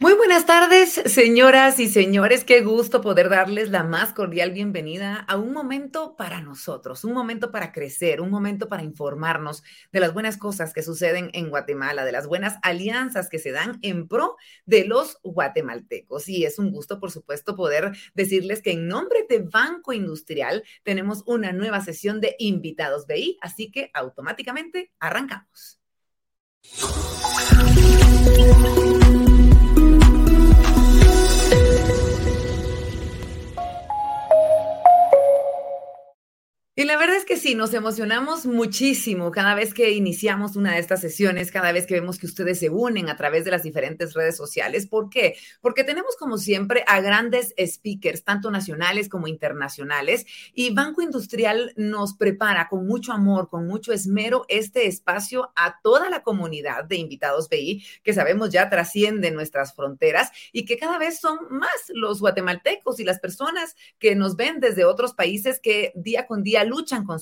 Muy buenas tardes, señoras y señores. Qué gusto poder darles la más cordial bienvenida a un momento para nosotros, un momento para crecer, un momento para informarnos de las buenas cosas que suceden en Guatemala, de las buenas alianzas que se dan en pro de los guatemaltecos. Y es un gusto, por supuesto, poder decirles que en nombre de Banco Industrial tenemos una nueva sesión de invitados BI, así que automáticamente arrancamos. Y la verdad es que sí, nos emocionamos muchísimo cada vez que iniciamos una de estas sesiones, cada vez que vemos que ustedes se unen a través de las diferentes redes sociales. ¿Por qué? Porque tenemos como siempre a grandes speakers, tanto nacionales como internacionales, y Banco Industrial nos prepara con mucho amor, con mucho esmero este espacio a toda la comunidad de invitados BI, que sabemos ya trasciende nuestras fronteras y que cada vez son más los guatemaltecos y las personas que nos ven desde otros países que día con día luchan con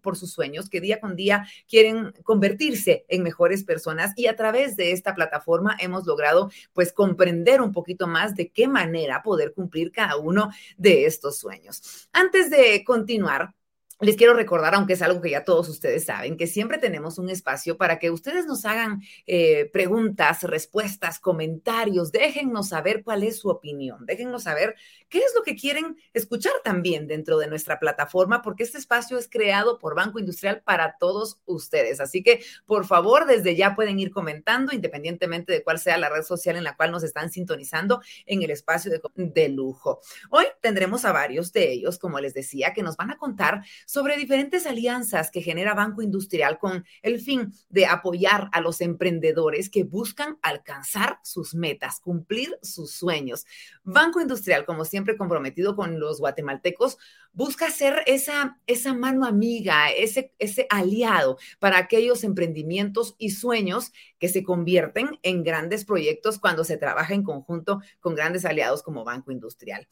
por sus sueños, que día con día quieren convertirse en mejores personas y a través de esta plataforma hemos logrado pues comprender un poquito más de qué manera poder cumplir cada uno de estos sueños. Antes de continuar, les quiero recordar, aunque es algo que ya todos ustedes saben, que siempre tenemos un espacio para que ustedes nos hagan eh, preguntas, respuestas, comentarios, déjennos saber cuál es su opinión, déjennos saber qué es lo que quieren escuchar también dentro de nuestra plataforma, porque este espacio es creado por Banco Industrial para todos ustedes. Así que, por favor, desde ya pueden ir comentando, independientemente de cuál sea la red social en la cual nos están sintonizando en el espacio de, lujo. Hoy tendremos a varios de ellos, como les decía, que nos van a contar sobre diferentes alianzas que genera Banco Industrial con el fin de apoyar a los emprendedores que buscan alcanzar sus metas, cumplir sus sueños. Banco Industrial, como siempre comprometido con los guatemaltecos, busca ser esa, esa mano amiga, ese, ese aliado para aquellos emprendimientos y sueños que se convierten en grandes proyectos cuando se trabaja en conjunto con grandes aliados como Banco Industrial.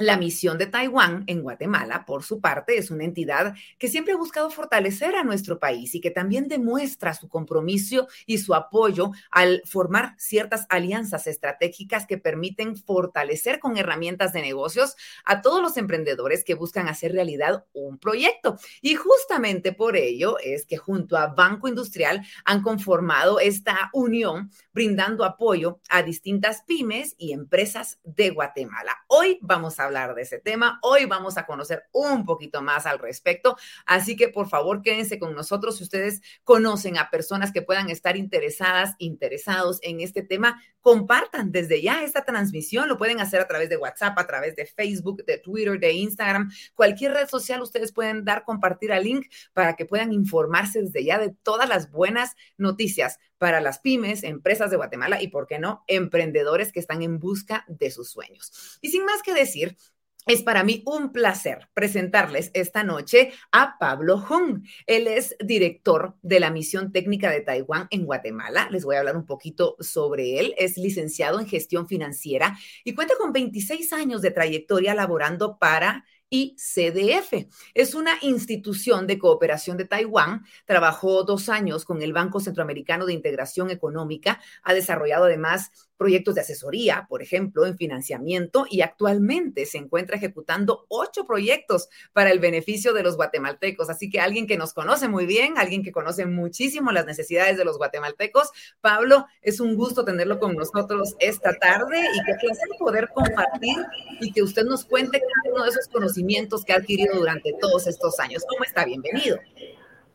La misión de Taiwán en Guatemala, por su parte, es una entidad que siempre ha buscado fortalecer a nuestro país y que también demuestra su compromiso y su apoyo al formar ciertas alianzas estratégicas que permiten fortalecer con herramientas de negocios a todos los emprendedores que buscan hacer realidad un proyecto. Y justamente por ello es que junto a Banco Industrial han conformado esta unión brindando apoyo a distintas pymes y empresas de Guatemala. Hoy vamos a hablar de ese tema. Hoy vamos a conocer un poquito más al respecto. Así que por favor quédense con nosotros si ustedes conocen a personas que puedan estar interesadas, interesados en este tema. Compartan desde ya esta transmisión. Lo pueden hacer a través de WhatsApp, a través de Facebook, de Twitter, de Instagram, cualquier red social. Ustedes pueden dar compartir al link para que puedan informarse desde ya de todas las buenas noticias para las pymes, empresas de Guatemala y, por qué no, emprendedores que están en busca de sus sueños. Y sin más que decir, es para mí un placer presentarles esta noche a Pablo Hung. Él es director de la Misión Técnica de Taiwán en Guatemala. Les voy a hablar un poquito sobre él. Es licenciado en gestión financiera y cuenta con 26 años de trayectoria laborando para y CDF. Es una institución de cooperación de Taiwán. Trabajó dos años con el Banco Centroamericano de Integración Económica. Ha desarrollado además proyectos de asesoría, por ejemplo, en financiamiento y actualmente se encuentra ejecutando ocho proyectos para el beneficio de los guatemaltecos. Así que alguien que nos conoce muy bien, alguien que conoce muchísimo las necesidades de los guatemaltecos. Pablo, es un gusto tenerlo con nosotros esta tarde y qué placer poder compartir y que usted nos cuente cada uno de esos conocimientos que ha adquirido durante todos estos años. ¿Cómo está? Bienvenido.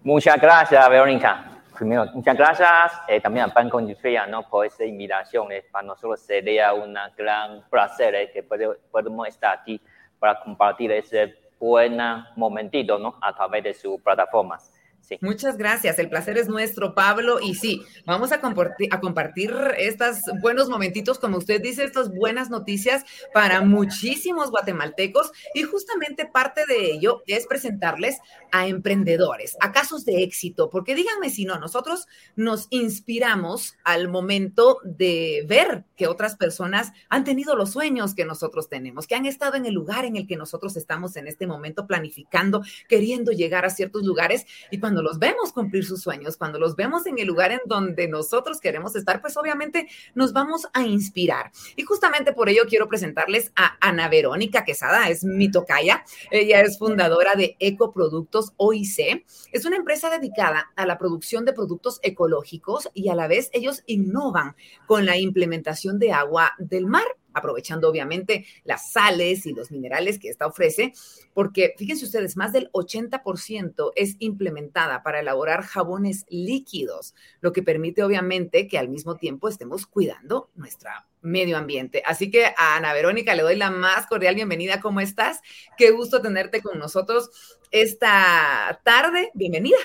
Muchas gracias, Verónica. Primero, muchas gracias eh, también a Banco Industrial ¿no? por esta invitación. Eh, para nosotros sería un gran placer eh, que podemos estar aquí para compartir ese buen momentito ¿no? a través de sus plataformas. Muchas gracias. El placer es nuestro, Pablo. Y sí, vamos a compartir, a compartir estos buenos momentitos, como usted dice, estas buenas noticias para muchísimos guatemaltecos. Y justamente parte de ello es presentarles a emprendedores, a casos de éxito, porque díganme si no, nosotros nos inspiramos al momento de ver que otras personas han tenido los sueños que nosotros tenemos, que han estado en el lugar en el que nosotros estamos en este momento planificando, queriendo llegar a ciertos lugares. Y cuando cuando los vemos cumplir sus sueños, cuando los vemos en el lugar en donde nosotros queremos estar, pues obviamente nos vamos a inspirar. Y justamente por ello quiero presentarles a Ana Verónica Quesada, es mi tocaya. Ella es fundadora de Ecoproductos OIC. Es una empresa dedicada a la producción de productos ecológicos y a la vez ellos innovan con la implementación de agua del mar aprovechando obviamente las sales y los minerales que esta ofrece, porque fíjense ustedes, más del 80% es implementada para elaborar jabones líquidos, lo que permite obviamente que al mismo tiempo estemos cuidando nuestro medio ambiente. Así que a Ana Verónica le doy la más cordial bienvenida. ¿Cómo estás? Qué gusto tenerte con nosotros esta tarde. Bienvenida.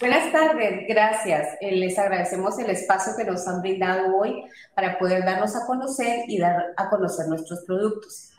Buenas tardes, gracias. Eh, les agradecemos el espacio que nos han brindado hoy para poder darnos a conocer y dar a conocer nuestros productos.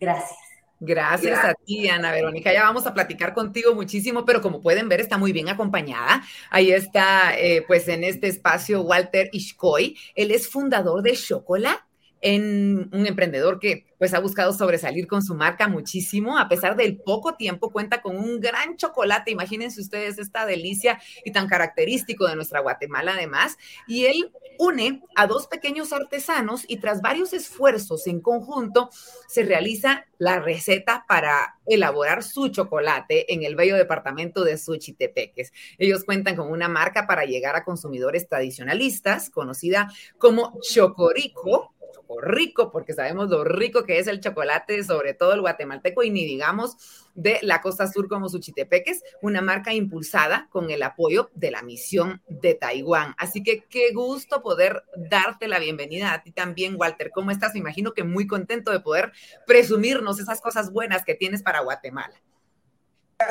Gracias. Gracias, a ti, Ana Verónica. Ya vamos a platicar contigo muchísimo, pero como pueden ver, está muy bien acompañada. Ahí está, eh, pues en este espacio, Walter Ishkoy. Él es fundador de Chocolate en un emprendedor que pues ha buscado sobresalir con su marca muchísimo, a pesar del poco tiempo cuenta con un gran chocolate, imagínense ustedes esta delicia y tan característico de nuestra Guatemala además, y él une a dos pequeños artesanos y tras varios esfuerzos en conjunto se realiza la receta para elaborar su chocolate en el bello departamento de Suchitepeques. Ellos cuentan con una marca para llegar a consumidores tradicionalistas conocida como Chocorico rico, porque sabemos lo rico que es el chocolate, sobre todo el guatemalteco, y ni digamos de la costa sur como Suchitepeques, una marca impulsada con el apoyo de la misión de Taiwán. Así que qué gusto poder darte la bienvenida a ti también, Walter. ¿Cómo estás? Me imagino que muy contento de poder presumirnos esas cosas buenas que tienes para Guatemala.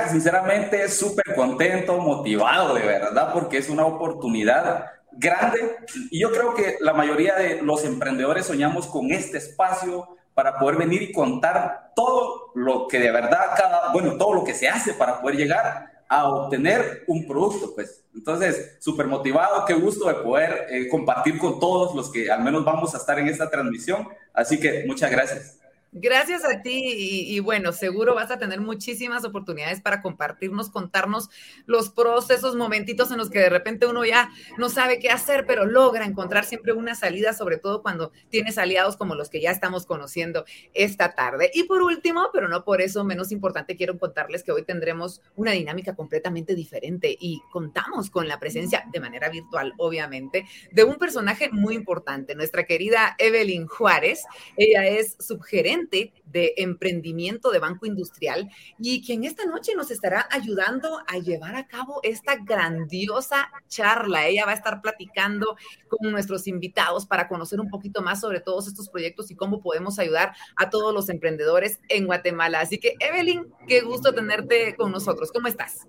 Sinceramente, súper contento, motivado de verdad, porque es una oportunidad grande y yo creo que la mayoría de los emprendedores soñamos con este espacio para poder venir y contar todo lo que de verdad cada, bueno, todo lo que se hace para poder llegar a obtener un producto, pues. Entonces, súper motivado, qué gusto de poder eh, compartir con todos los que al menos vamos a estar en esta transmisión. Así que muchas gracias. Gracias a ti y, bueno, seguro vas a tener muchísimas oportunidades para compartirnos, contarnos los procesos, momentitos en los que de repente uno ya no sabe qué hacer, pero logra encontrar siempre una salida, sobre todo cuando tienes aliados como los que ya estamos conociendo esta tarde. Y por último, pero no por eso menos importante, quiero contarles que hoy tendremos una dinámica completamente diferente y contamos con la presencia de manera virtual, obviamente, de un personaje muy importante, nuestra querida Evelyn Juárez. Ella es subgerente de emprendimiento de Banco Industrial y quien esta noche nos estará ayudando a llevar a cabo esta grandiosa charla. Ella va a estar platicando con nuestros invitados para conocer un poquito más sobre todos estos proyectos y cómo podemos ayudar a todos los emprendedores en Guatemala. Así que, Evelyn, qué gusto tenerte con nosotros. ¿Cómo estás?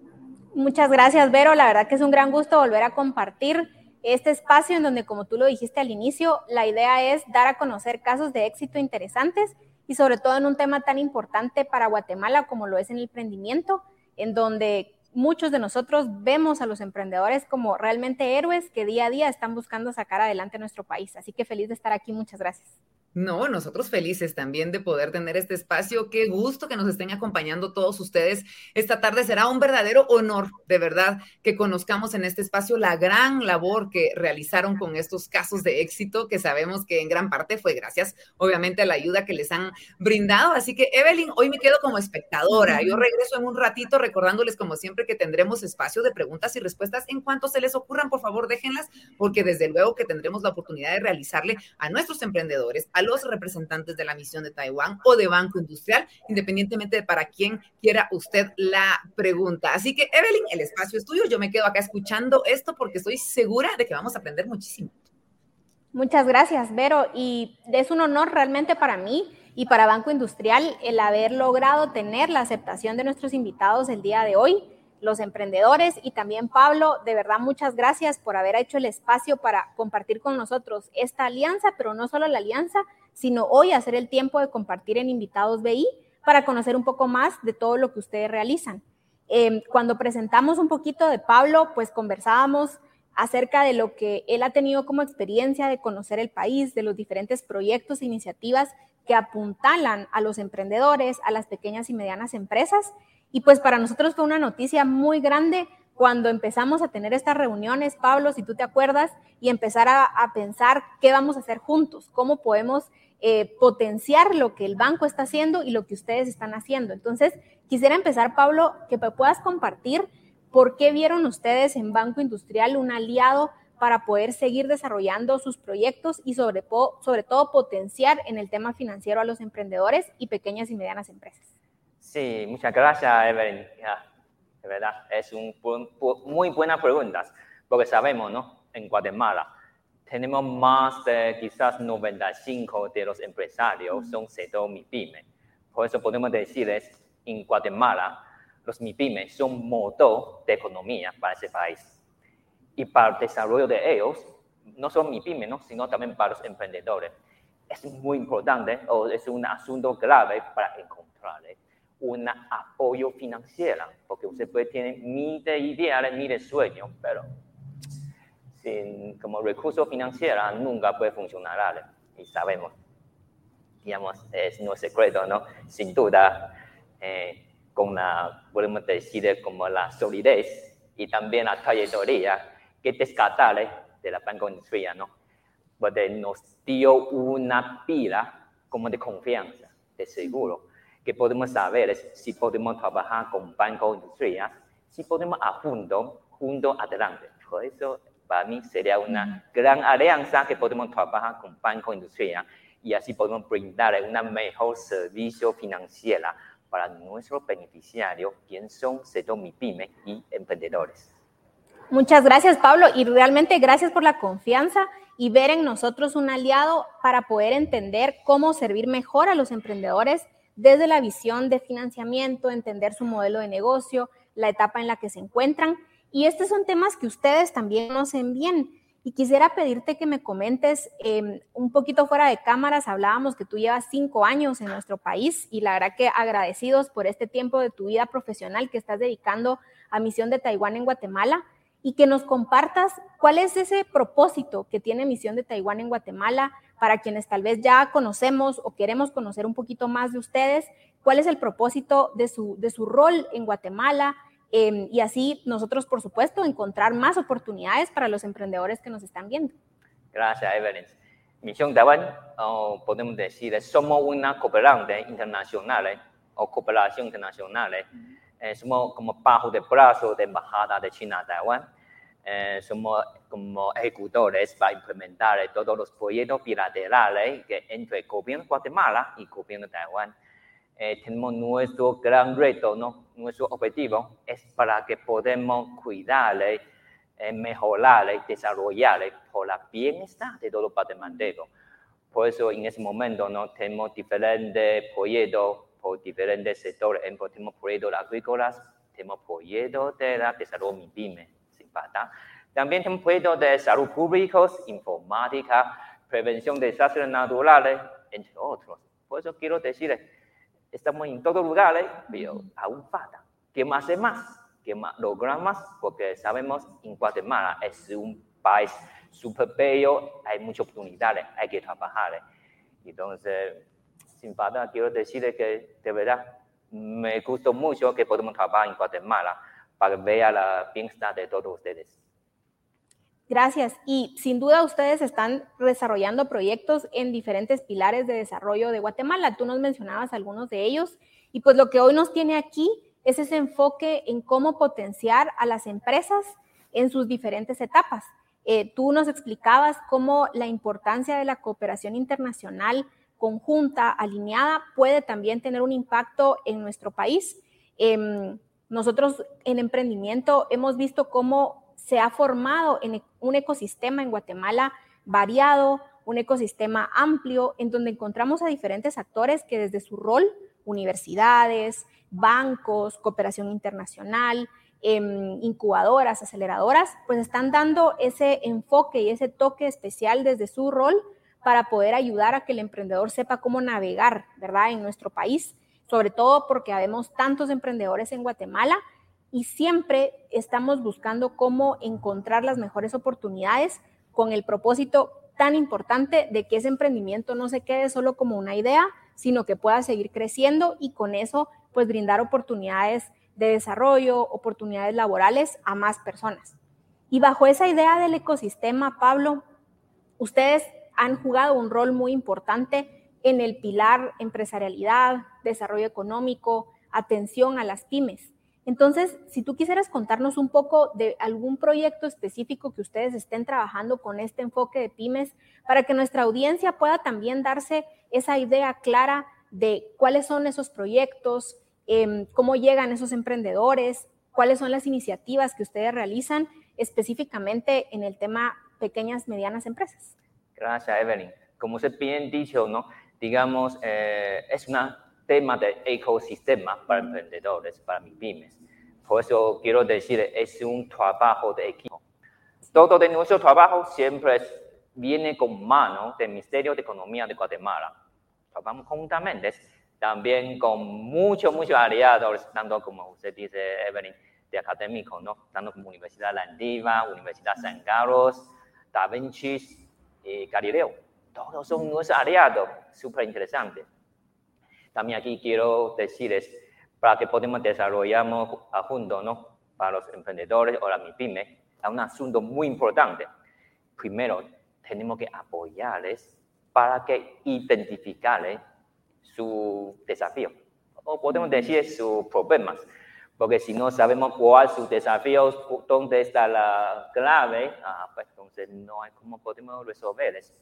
Muchas gracias, Vero. La verdad que es un gran gusto volver a compartir este espacio en donde, como tú lo dijiste al inicio, la idea es dar a conocer casos de éxito interesantes y sobre todo en un tema tan importante para Guatemala como lo es en el emprendimiento, en donde muchos de nosotros vemos a los emprendedores como realmente héroes que día a día están buscando sacar adelante nuestro país. Así que feliz de estar aquí. Muchas gracias. No, nosotros felices también de poder tener este espacio. Qué gusto que nos estén acompañando todos ustedes esta tarde. Será un verdadero honor, de verdad, que conozcamos en este espacio la gran labor que realizaron con estos casos de éxito, que sabemos que en gran parte fue gracias, obviamente, a la ayuda que les han brindado. Así que, Evelyn, hoy me quedo como espectadora. Yo regreso en un ratito recordándoles, como siempre, que tendremos espacio de preguntas y respuestas. En cuanto se les ocurran, por favor, déjenlas, porque desde luego que tendremos la oportunidad de realizarle a nuestros emprendedores, a los representantes de la misión de Taiwán o de Banco Industrial, independientemente de para quién quiera usted la pregunta. Así que, Evelyn, el espacio es tuyo. Yo me quedo acá escuchando esto porque estoy segura de que vamos a aprender muchísimo. Muchas gracias, Vero. Y es un honor realmente para mí y para Banco Industrial el haber logrado tener la aceptación de nuestros invitados el día de hoy los emprendedores y también Pablo, de verdad muchas gracias por haber hecho el espacio para compartir con nosotros esta alianza, pero no solo la alianza, sino hoy hacer el tiempo de compartir en Invitados BI para conocer un poco más de todo lo que ustedes realizan. Em, cuando presentamos un poquito de Pablo, pues conversábamos acerca de lo que él ha tenido como experiencia de conocer el país, de los diferentes proyectos e iniciativas que apuntalan a los emprendedores, a las pequeñas y medianas empresas Y pues para nosotros fue una noticia muy grande cuando empezamos a tener estas reuniones, Pablo, si tú te acuerdas, y empezar a, pensar qué vamos a hacer juntos, cómo podemos eh, potenciar lo que el banco está haciendo y lo que ustedes están haciendo. Entonces, quisiera empezar, Pablo, que puedas compartir por qué vieron ustedes en Banco Industrial un aliado para poder seguir desarrollando sus proyectos y sobre, sobre todo potenciar en el tema financiero a los emprendedores y pequeñas y medianas empresas. Sí, muchas gracias, Evelyn de verdad, es un, muy buena pregunta, porque sabemos, ¿no? En Guatemala tenemos más de quizás 95 de los empresarios son sector MIPYME. Por eso podemos decirles, en Guatemala, los MIPYME son motor de economía para ese país. Y para el desarrollo de ellos, no solo MIPYME, ¿no? sino también para los emprendedores. Es muy importante o es un asunto grave para encontrarles un apoyo financiero, porque usted puede tener miles de ideas, miles de sueños, pero sin como recurso financiero nunca puede funcionar, y sabemos, digamos, es no secreto, ¿no? Sin duda, eh, con la, podemos decir, como la solidez y también la trayectoria que descartable de la banca industrial, ¿no? Porque nos dio una pila como de confianza, de seguro que podemos saber es si podemos trabajar con banco industrial, si podemos a junto, junto adelante. Por eso, para mí sería una gran alianza que podemos trabajar con banco industrial y así podemos brindar un mejor servicio financiero para nuestros beneficiarios, quien son sector MIPYME y emprendedores. Muchas gracias, Pablo, y realmente gracias por la confianza y ver en nosotros un aliado para poder entender cómo servir mejor a los emprendedores desde la visión de financiamiento, entender su modelo de negocio, la etapa en la que se encuentran. Y estos son temas que ustedes también conocen bien. Y quisiera pedirte que me comentes em, un poquito fuera de cámaras. Hablábamos que tú llevas cinco años en nuestro país y la verdad que agradecidos por este tiempo de tu vida profesional que estás dedicando a Misión de Taiwán en Guatemala y que nos compartas cuál es ese propósito que tiene Misión de Taiwán en Guatemala, para quienes tal vez ya conocemos o queremos conocer un poquito más de ustedes, cuál es el propósito de su, de su rol en Guatemala em, y así nosotros, por supuesto, encontrar más oportunidades para los emprendedores que nos están viendo. Gracias, Evelyn. Misión Taiwán, podemos decir, somos una cooperante internacional eh, o cooperación internacional. Eh, somos como bajo de brazo de Embajada de China a Taiwán eh, somos como ejecutores para implementar todos los proyectos bilaterales que entre el gobierno de Guatemala y el gobierno de Taiwán. Eh, tenemos nuestro gran reto, ¿no? nuestro objetivo es para que podamos cuidar, eh, mejorar y desarrollar por la bienestar de todos los guatemaltecos. Por eso en ese momento ¿no? tenemos diferentes proyectos por diferentes sectores. Tenemos proyectos agrícolas, tenemos proyectos de desarrollo MIPYME también tenemos proyectos de salud públicos, informática, prevención de desastres naturales, entre otros. Por eso quiero decirles, estamos en todos lugares, pero aún falta. ¿Qué más es más? ¿Qué más lograr más? Porque sabemos en Guatemala es un país súper bello, hay muchas oportunidades, hay que trabajar. Entonces, sin falta, quiero decirles que de verdad me gustó mucho que podemos trabajar en Guatemala para ver la bienestar de todos ustedes. Gracias. Y sin duda ustedes están desarrollando proyectos en diferentes pilares de desarrollo de Guatemala. Tú nos mencionabas algunos de ellos. Y pues lo que hoy nos tiene aquí es ese enfoque en cómo potenciar a las empresas en sus diferentes etapas. Eh, tú nos explicabas cómo la importancia de la cooperación internacional conjunta, alineada, puede también tener un impacto en nuestro país. Em, nosotros en emprendimiento hemos visto cómo se ha formado en e, un ecosistema en Guatemala variado, un ecosistema amplio, en donde encontramos a diferentes actores que desde su rol, universidades, bancos, cooperación internacional, em, incubadoras, aceleradoras, pues están dando ese enfoque y ese toque especial desde su rol para poder ayudar a que el emprendedor sepa cómo navegar, ¿verdad?, en nuestro país sobre todo porque habemos tantos emprendedores en Guatemala y siempre estamos buscando cómo encontrar las mejores oportunidades con el propósito tan importante de que ese emprendimiento no se quede solo como una idea, sino que pueda seguir creciendo y con eso pues brindar oportunidades de desarrollo, oportunidades laborales a más personas. Y bajo esa idea del ecosistema, Pablo, ustedes han jugado un rol muy importante en el pilar empresarialidad, desarrollo económico, atención a las pymes. Entonces, si tú quisieras contarnos un poco de algún proyecto específico que ustedes estén trabajando con este enfoque de pymes, para que nuestra audiencia pueda también darse esa idea clara de cuáles son esos proyectos, em, cómo llegan esos emprendedores, cuáles son las iniciativas que ustedes realizan específicamente en el tema pequeñas, medianas empresas. Gracias, Evelyn. Como usted bien dicho, ¿no? Digamos, eh, es un tema de ecosistema para emprendedores, para mis pymes. Por eso quiero decir, es un trabajo de equipo. Todo de nuestro trabajo siempre viene con mano del Ministerio de Economía de Guatemala. Trabajamos juntamente, también con muchos, muchos aliados, tanto como usted dice, Evelyn, de académicos, ¿no? tanto como Universidad Landiva, Universidad San Carlos, Da Vinci y Galileo. Todos son nuestros aliados, súper interesantes. También aquí quiero decirles, para que podamos desarrollar juntos, ¿no? Para los emprendedores o la MIPYME, es un asunto muy importante. Primero, tenemos que apoyarles para que identifiquen su desafío. O podemos decir sus problemas. Porque si no sabemos cuáles son sus desafíos, dónde está la clave, ah, pues entonces no hay cómo podemos resolverles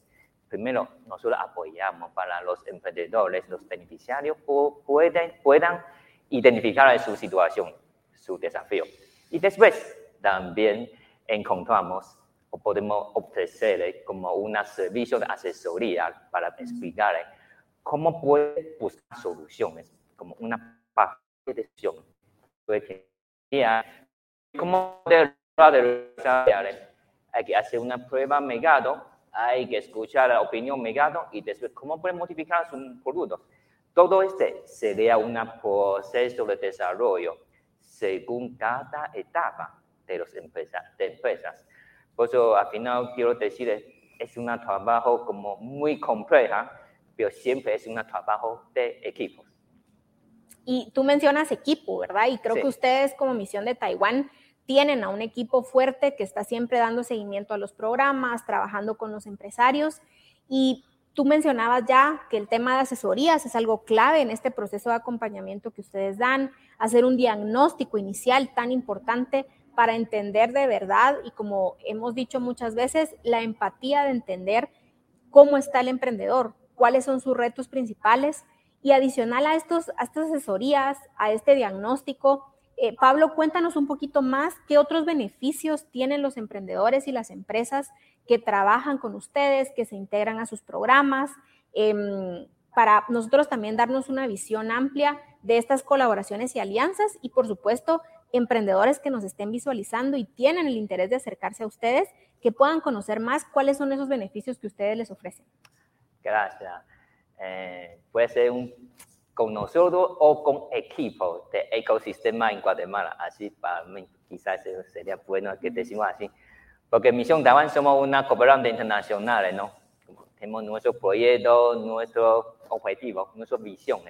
primero nosotros apoyamos para los emprendedores, los beneficiarios pueden, puedan identificar su situación, su desafío. Y después también encontramos o podemos ofrecer como un servicio de asesoría para explicar cómo puede buscar soluciones, como una decisión. ¿Cómo hay que hacer una prueba megado hay que escuchar la opinión mercado y después cómo puede modificar su producto. Todo este sería un proceso de desarrollo según cada etapa de las empresas. De empresas. Por eso, al final, quiero decir, es un trabajo como muy compleja, pero siempre es un trabajo de equipos. Y tú mencionas equipo, ¿verdad? Y creo que ustedes como misión de Taiwán tienen a un equipo fuerte que está siempre dando seguimiento a los programas, trabajando con los empresarios. Y tú mencionabas ya que el tema de asesorías es algo clave en este proceso de acompañamiento que ustedes dan, hacer un diagnóstico inicial tan importante para entender de verdad y como hemos dicho muchas veces, la empatía de entender cómo está el emprendedor, cuáles son sus retos principales y adicional a, estos, a estas asesorías, a este diagnóstico, eh, Pablo, cuéntanos un poquito más qué otros beneficios tienen los emprendedores y las empresas que trabajan con ustedes, que se integran a sus programas, em, para nosotros también darnos una visión amplia de estas colaboraciones y alianzas y, por supuesto, emprendedores que nos estén visualizando y tienen el interés de acercarse a ustedes, que puedan conocer más cuáles son esos beneficios que ustedes les ofrecen. Gracias. Eh, puede ser un con nosotros o con equipo de ecosistema en Guatemala. Así para mí quizás sería bueno que decimos así. Porque Misión Taiwán somos una cooperante internacional, ¿no? Tenemos nuestro proyecto, nuestro objetivo, nuestra visión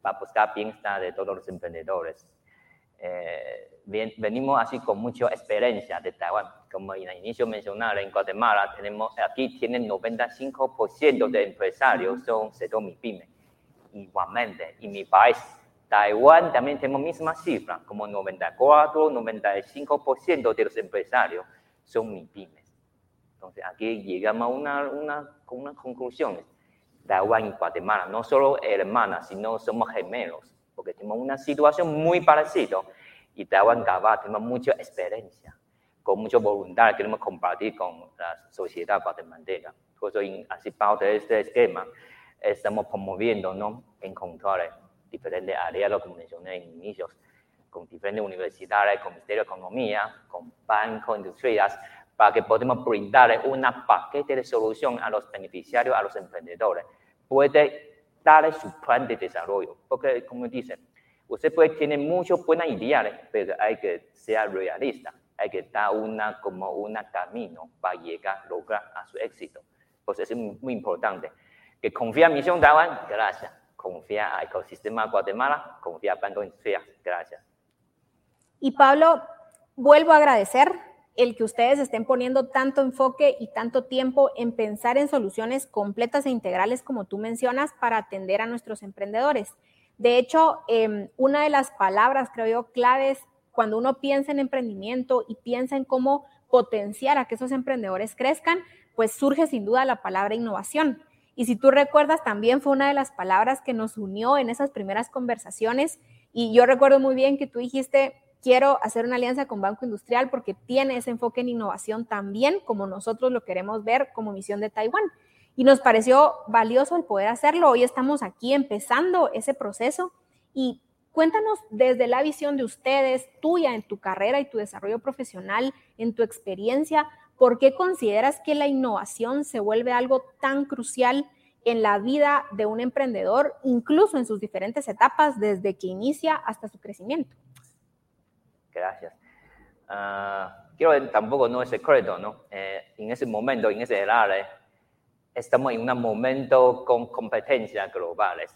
para buscar bienestar de todos los emprendedores. Eh, venimos así con mucha experiencia de Taiwán. Como en el inicio mencionaba, en Guatemala tenemos, aquí tienen 95% de empresarios son sector MIPYME igualmente. En mi país, Taiwán, también tenemos misma cifra, como 94, 95% de los empresarios son MIPIMES. Entonces, aquí llegamos a una, una, una conclusión. Taiwán y Guatemala no solo hermanas, sino somos gemelos, porque tenemos una situación muy parecida. Y Taiwán y tenemos mucha experiencia, con mucha voluntad que queremos compartir con la sociedad guatemalteca. Por eso, así parte de este esquema, estamos promoviendo, ¿no? Encontrar diferentes áreas, como mencioné en inicios, con diferentes universidades, con Ministerio de Economía, con bancos, industrias, para que podamos brindar una paquete de solución a los beneficiarios, a los emprendedores. Puede dar su plan de desarrollo, porque como dicen, usted puede tener muchos buenas ideas, pero hay que ser realista, hay que dar una, como un camino para llegar, lograr a su éxito. Pues es muy importante que confía Misión Taiwán, gracias. Confía al ecosistema Guatemala, confía en Banco Industria, gracias. Y Pablo, vuelvo a agradecer el que ustedes estén poniendo tanto enfoque y tanto tiempo en pensar en soluciones completas e integrales, como tú mencionas, para atender a nuestros emprendedores. De hecho, em, una de las palabras, creo yo, claves cuando uno piensa en emprendimiento y piensa en cómo potenciar a que esos emprendedores crezcan, pues surge sin duda la palabra innovación. Y si tú recuerdas, también fue una de las palabras que nos unió en esas primeras conversaciones. Y yo recuerdo muy bien que tú dijiste, quiero hacer una alianza con Banco Industrial porque tiene ese enfoque en innovación también como nosotros lo queremos ver como misión de Taiwán. Y nos pareció valioso el poder hacerlo. Hoy estamos aquí empezando ese proceso y cuéntanos desde la visión de ustedes, tuya en tu carrera y tu desarrollo profesional, en tu experiencia, ¿por qué consideras que la innovación se vuelve algo tan crucial en la vida de un emprendedor, incluso en sus diferentes etapas, desde que inicia hasta su crecimiento? Gracias. Uh, quiero tampoco no es secreto, ¿no? Eh, en ese momento, en ese área, estamos en un momento con competencias globales,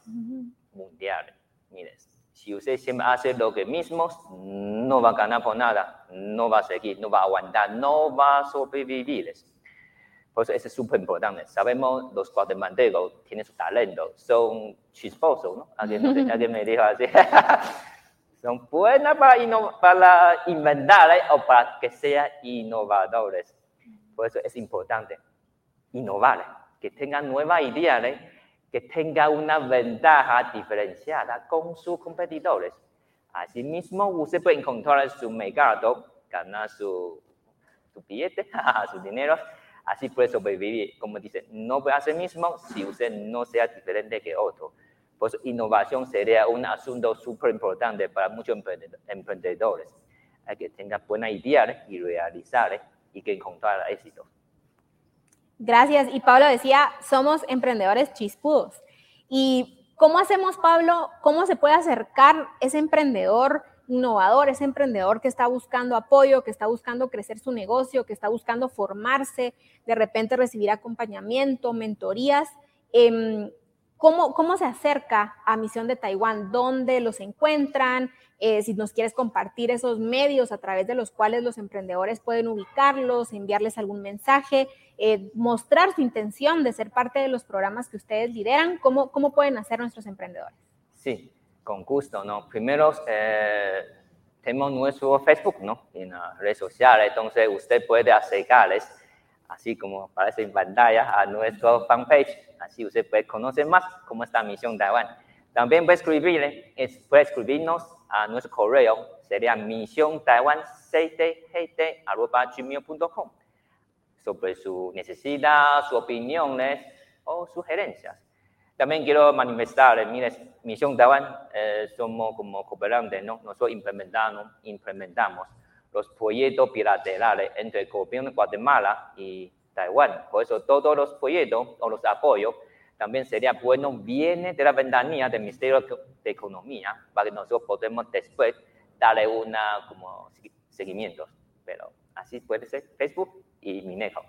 mundiales. Mire, si usted siempre hace lo que mismo, no va a ganar por nada, no va a seguir, no va a aguantar, no va a sobrevivir. Por eso es súper importante. Sabemos los guatemaltecos tienen su talento, son chisposos, ¿no? Alguien, alguien me dijo así. son buenas para, para inventar ¿eh? o para que sean innovadores. Por eso es importante innovar, que tengan nuevas ideas, ¿eh? Que tengan una ventaja diferenciada con sus competidores. Asimismo, usted puede encontrar su mercado, ganar su, su billete, su dinero, así puede sobrevivir. Como dice, no puede hacer mismo si usted no sea diferente que otro. Pues innovación sería un asunto súper importante para muchos emprendedores. Que tener buena idea y realizar y que encontrar éxito. Gracias. Y Pablo decía, somos emprendedores chispudos. ¿Y cómo hacemos, Pablo? ¿Cómo se puede acercar ese emprendedor innovador, ese emprendedor que está buscando apoyo, que está buscando crecer su negocio, que está buscando formarse, de repente recibir acompañamiento, mentorías? Eh, ¿Cómo, se acerca a Misión de Taiwán? ¿Dónde los encuentran? Eh, si nos quieres compartir esos medios a través de los cuales los emprendedores pueden ubicarlos, enviarles algún mensaje, eh, mostrar su intención de ser parte de los programas que ustedes lideran, ¿cómo, cómo pueden hacer nuestros emprendedores? Sí, con gusto, ¿no? Primero, eh, tenemos nuestro Facebook, ¿no? En las redes sociales, entonces usted puede acercarles así como aparece en pantalla, a nuestro fanpage. Así usted puede conocer más cómo está Misión Taiwán. También puede escribirle, puede escribirnos a nuestro correo, sería misión taiwan gmail.com sobre su necesidad, sus opiniones o sugerencias. También quiero manifestar, mire, Misión Taiwán eh, somos como cooperantes, ¿no? Nosotros implementamos, implementamos los proyectos bilaterales entre el gobierno de Guatemala y Taiwán. Por eso todos los proyectos o los apoyos también sería bueno viene de la ventanilla del Ministerio de Economía para que nosotros podamos después darle una como seguimiento. Pero así puede ser Facebook y Minejo.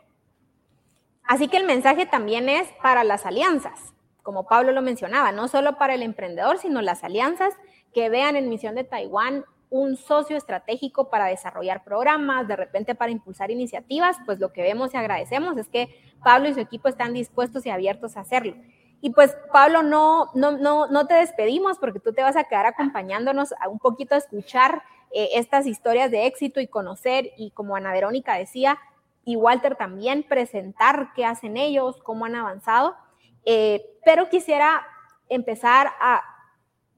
Así que el mensaje también es para las alianzas, como Pablo lo mencionaba, no solo para el emprendedor, sino las alianzas que vean en Misión de Taiwán un socio estratégico para desarrollar programas, de repente para impulsar iniciativas, pues lo que vemos y agradecemos es que Pablo y su equipo están dispuestos y abiertos a hacerlo. Y pues Pablo, no, no, no, no te despedimos porque tú te vas a quedar acompañándonos a un poquito a escuchar eh, estas historias de éxito y conocer, y como Ana Verónica decía, y Walter también, presentar qué hacen ellos, cómo han avanzado. Eh, pero quisiera empezar a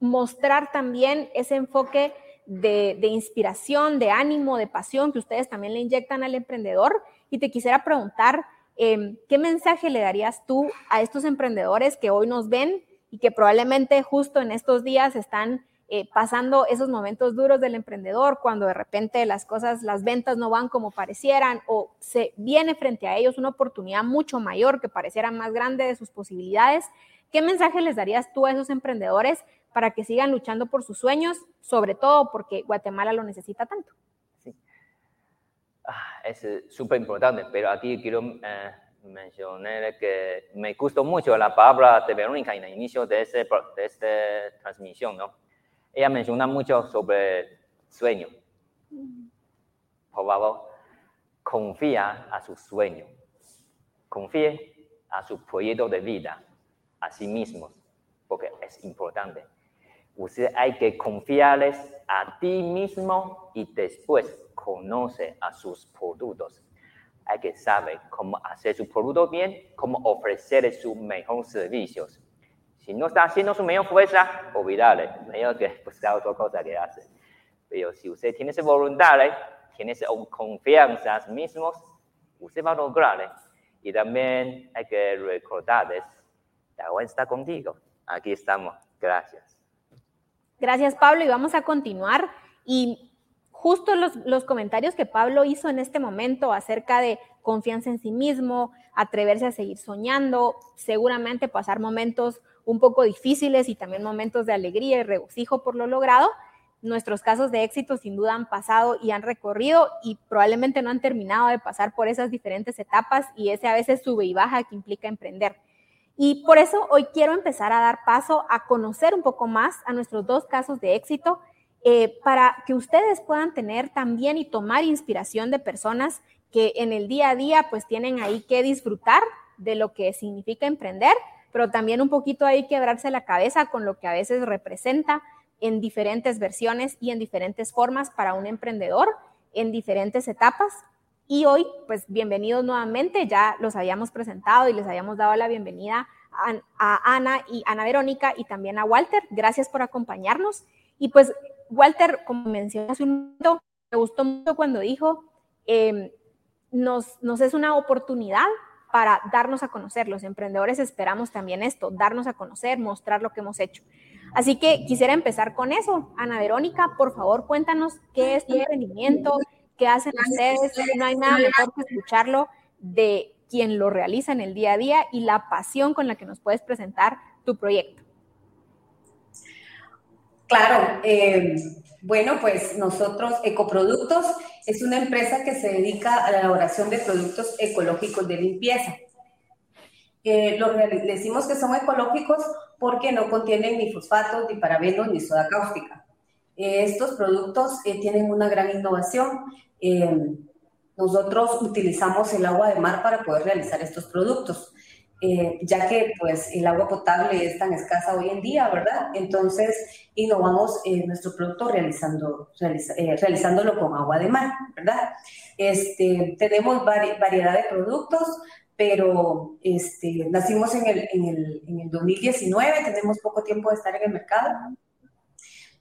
mostrar también ese enfoque de, inspiración, de ánimo, de pasión que ustedes también le inyectan al emprendedor. Y te quisiera preguntar, em, ¿qué mensaje le darías tú a estos emprendedores que hoy nos ven y que probablemente justo en estos días están eh, pasando esos momentos duros del emprendedor, cuando de repente las cosas, las ventas no van como parecieran o se viene frente a ellos una oportunidad mucho mayor que pareciera más grande de sus posibilidades? ¿Qué mensaje les darías tú a esos emprendedores para que sigan luchando por sus sueños, sobre todo porque Guatemala lo necesita tanto. Sí. Ah, es súper importante, pero aquí quiero eh, mencionar que me gustó mucho la palabra de Verónica en el inicio de, ese, de esta transmisión, ¿no? Ella menciona mucho sobre sueño, Por favor, confía a su sueño, confíe a su proyecto de vida, a sí mismos, porque es importante. Usted hay que confiarles a ti mismo y después conoce a sus productos. Hay que saber cómo hacer su producto bien, cómo ofrecer sus mejores servicios. Si no está haciendo su mejor fuerza, olvídale, mejor que buscar otra cosa que hace. Pero si usted tiene esa voluntad, tiene esa confianza en mismos, usted va a lograr. Y también hay que recordarles, la está contigo. Aquí estamos. Gracias. Gracias, Pablo. Y vamos a continuar. Y justo los, los, comentarios que Pablo hizo en este momento acerca de confianza en sí mismo, atreverse a seguir soñando, seguramente pasar momentos un poco difíciles y también momentos de alegría y regocijo por lo logrado. Nuestros casos de éxito sin duda han pasado y han recorrido y probablemente no han terminado de pasar por esas diferentes etapas y ese a veces sube y baja que implica emprender. Y por eso hoy quiero empezar a dar paso a conocer un poco más a nuestros dos casos de éxito eh, para que ustedes puedan tener también y tomar inspiración de personas que en el día a día pues tienen ahí que disfrutar de lo que significa emprender, pero también un poquito ahí quebrarse la cabeza con lo que a veces representa en diferentes versiones y en diferentes formas para un emprendedor en diferentes etapas y hoy, pues bienvenidos nuevamente, ya los habíamos presentado y les habíamos dado la bienvenida a, Ana y Ana Verónica y también a Walter. Gracias por acompañarnos. Y pues Walter, como mencioné hace un momento, me gustó mucho cuando dijo, em, nos, nos es una oportunidad para darnos a conocer. Los emprendedores esperamos también esto, darnos a conocer, mostrar lo que hemos hecho. Así que quisiera empezar con eso. Ana Verónica, por favor, cuéntanos qué es tu emprendimiento, ¿Qué hacen ustedes? No hay nada mejor que escucharlo de quien lo realiza en el día a día y la pasión con la que nos puedes presentar tu proyecto. Claro, eh, bueno, pues nosotros, Ecoproductos, es una empresa que se dedica a la elaboración de productos ecológicos de limpieza. Eh, lo, decimos que son ecológicos porque no contienen ni fosfatos, ni parabenos, ni soda cáustica. Eh, estos productos tienen una gran innovación eh, nosotros utilizamos el agua de mar para poder realizar estos productos, eh, ya que pues el agua potable es tan escasa hoy en día, ¿verdad? Entonces innovamos eh, nuestro producto realizando, realizándolo con agua de mar, ¿verdad? Este, tenemos variedad de productos, pero este, nacimos en el, en, el, en el 2019, tenemos poco tiempo de estar en el mercado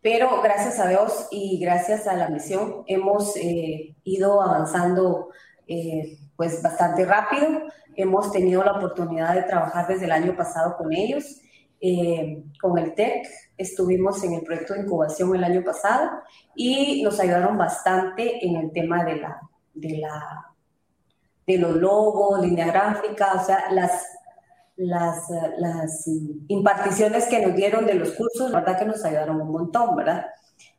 pero gracias a Dios y gracias a la misión hemos eh, ido avanzando eh, pues bastante rápido. Hemos tenido la oportunidad de trabajar desde el año pasado con ellos, eh, con el TEC. Estuvimos en el proyecto de incubación el año pasado y nos ayudaron bastante en el tema de la, de la de los logos, línea gráfica, o sea, las las, las imparticiones que nos dieron de los cursos, la verdad que nos ayudaron un montón, ¿verdad?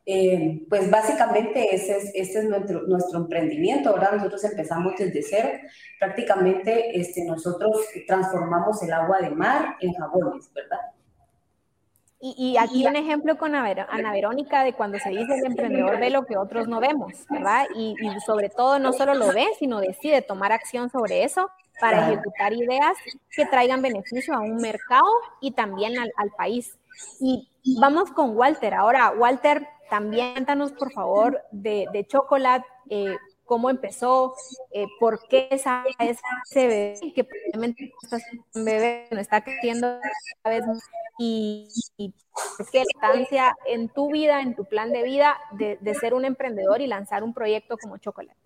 Eh, pues básicamente ese es, este es nuestro, nuestro emprendimiento, ¿verdad? Nosotros empezamos desde cero, prácticamente este, nosotros transformamos el agua de mar en jabones, ¿verdad? Y, aquí un ejemplo con Ana Verónica de cuando se dice el emprendedor ve lo que otros no vemos, ¿verdad? Y, y sobre todo no solo lo ve, sino decide tomar acción sobre eso para ejecutar ideas que traigan beneficio a un mercado y también al, país. Y vamos con Walter. Ahora, Walter, también cuéntanos por favor de, de Chocolate, eh, cómo empezó, eh, por qué esa, ese bebé que probablemente un bebé no está creciendo cada vez y, y qué estancia en tu vida, en tu plan de vida de, de, ser un emprendedor y lanzar un proyecto como Chocolate.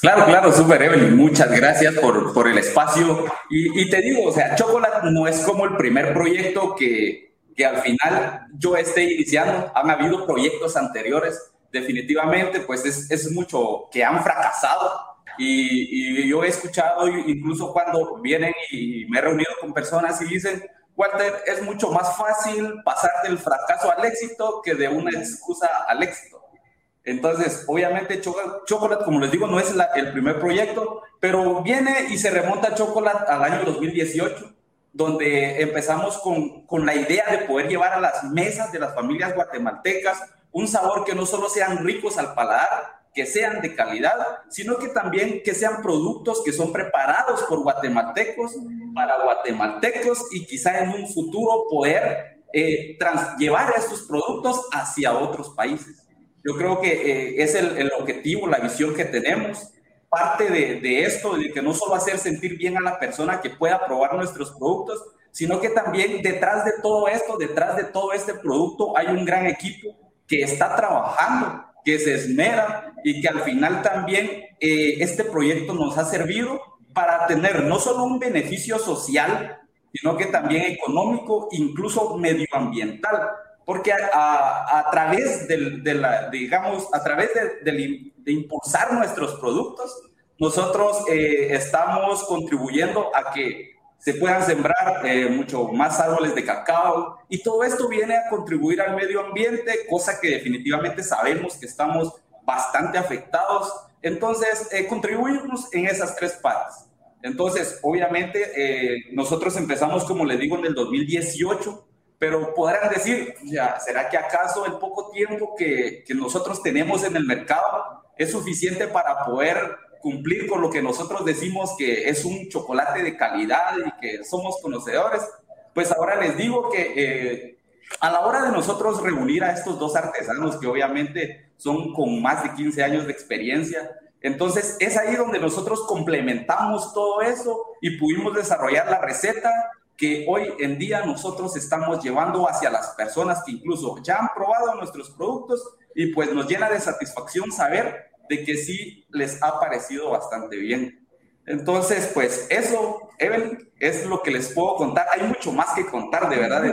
Claro, claro, súper Evelyn, muchas gracias por, por el espacio. Y, y, te digo, o sea, Chocolate no es como el primer proyecto que, que al final yo esté iniciando, han habido proyectos anteriores definitivamente pues es, es mucho que han fracasado. Y, yo he escuchado incluso cuando vienen y me he reunido con personas y dicen, Walter, es mucho más fácil pasar del fracaso al éxito que de una excusa al éxito. Entonces, obviamente, Chocolate, como les digo, no es el primer proyecto, pero viene y se remonta a Chocolate al año 2018, donde empezamos con, con la idea de poder llevar a las mesas de las familias guatemaltecas un sabor que no solo sean ricos al paladar, que sean de calidad, sino que también que sean productos que son preparados por guatemaltecos para guatemaltecos y quizá en un futuro poder eh, llevar estos productos hacia otros países. Yo creo que eh, es el, el, objetivo, la visión que tenemos. Parte de, de esto, de que no solo hacer sentir bien a la persona que pueda probar nuestros productos, sino que también detrás de todo esto, detrás de todo este producto, hay un gran equipo que está trabajando, que se esmera y que al final también eh, este proyecto nos ha servido para tener no solo un beneficio social, sino que también económico, incluso medioambiental, porque a, través del, de la, digamos, a través de impulsar nuestros productos, nosotros eh, estamos contribuyendo a que se puedan sembrar eh, mucho más árboles de cacao y todo esto viene a contribuir al medio ambiente, cosa que definitivamente sabemos que estamos bastante afectados. Entonces, eh, contribuimos en esas tres partes. Entonces, obviamente, eh, nosotros empezamos, como les digo, en el 2018, pero podrán decir, ya, ¿será que acaso el poco tiempo que, que nosotros tenemos en el mercado es suficiente para poder cumplir con lo que nosotros decimos que es un chocolate de calidad y que somos conocedores? Pues ahora les digo que eh, a la hora de nosotros reunir a estos dos artesanos, que obviamente son con más de 15 años de experiencia, entonces es ahí donde nosotros complementamos todo eso y pudimos desarrollar la receta que hoy en día nosotros estamos llevando hacia las personas que incluso ya han probado nuestros productos y pues nos llena de satisfacción saber de que sí les ha parecido bastante bien. Entonces, pues eso, Evelyn, es lo que les puedo contar. Hay mucho más que contar, de verdad. De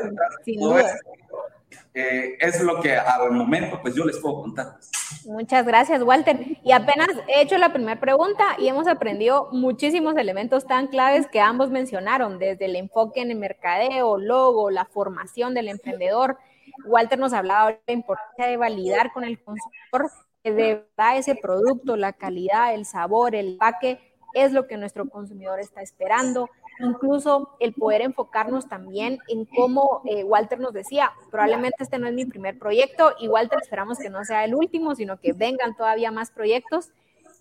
eh, es lo que al momento, pues yo les puedo contar. Muchas gracias, Walter. Y apenas he hecho la primera pregunta y hemos aprendido muchísimos elementos tan claves que ambos mencionaron, desde el enfoque en el mercadeo, logo, la formación del emprendedor. Walter nos hablaba de la importancia de validar con el consumidor de verdad ese producto, la calidad, el sabor, el empaque, es lo que nuestro consumidor está esperando. Incluso el poder enfocarnos también en cómo eh, Walter nos decía, probablemente este no es mi primer proyecto y Walter esperamos que no sea el último, sino que vengan todavía más proyectos.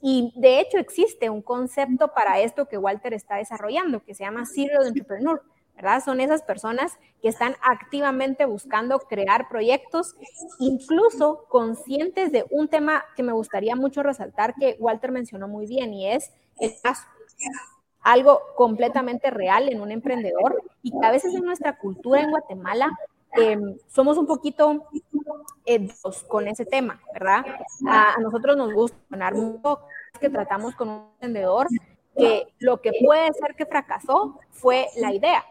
Y de hecho existe un concepto para esto que Walter está desarrollando, que se llama Serial Entrepreneur ¿verdad? Son esas personas que están activamente buscando crear proyectos, incluso conscientes de un tema que me gustaría mucho resaltar que Walter mencionó muy bien y es el caso. Algo completamente real en un emprendedor y que a veces en nuestra cultura en Guatemala em, somos un poquito eh, con ese tema, ¿verdad? A, nosotros nos gusta ganar mucho que tratamos con un emprendedor que lo que puede ser que fracasó fue la idea,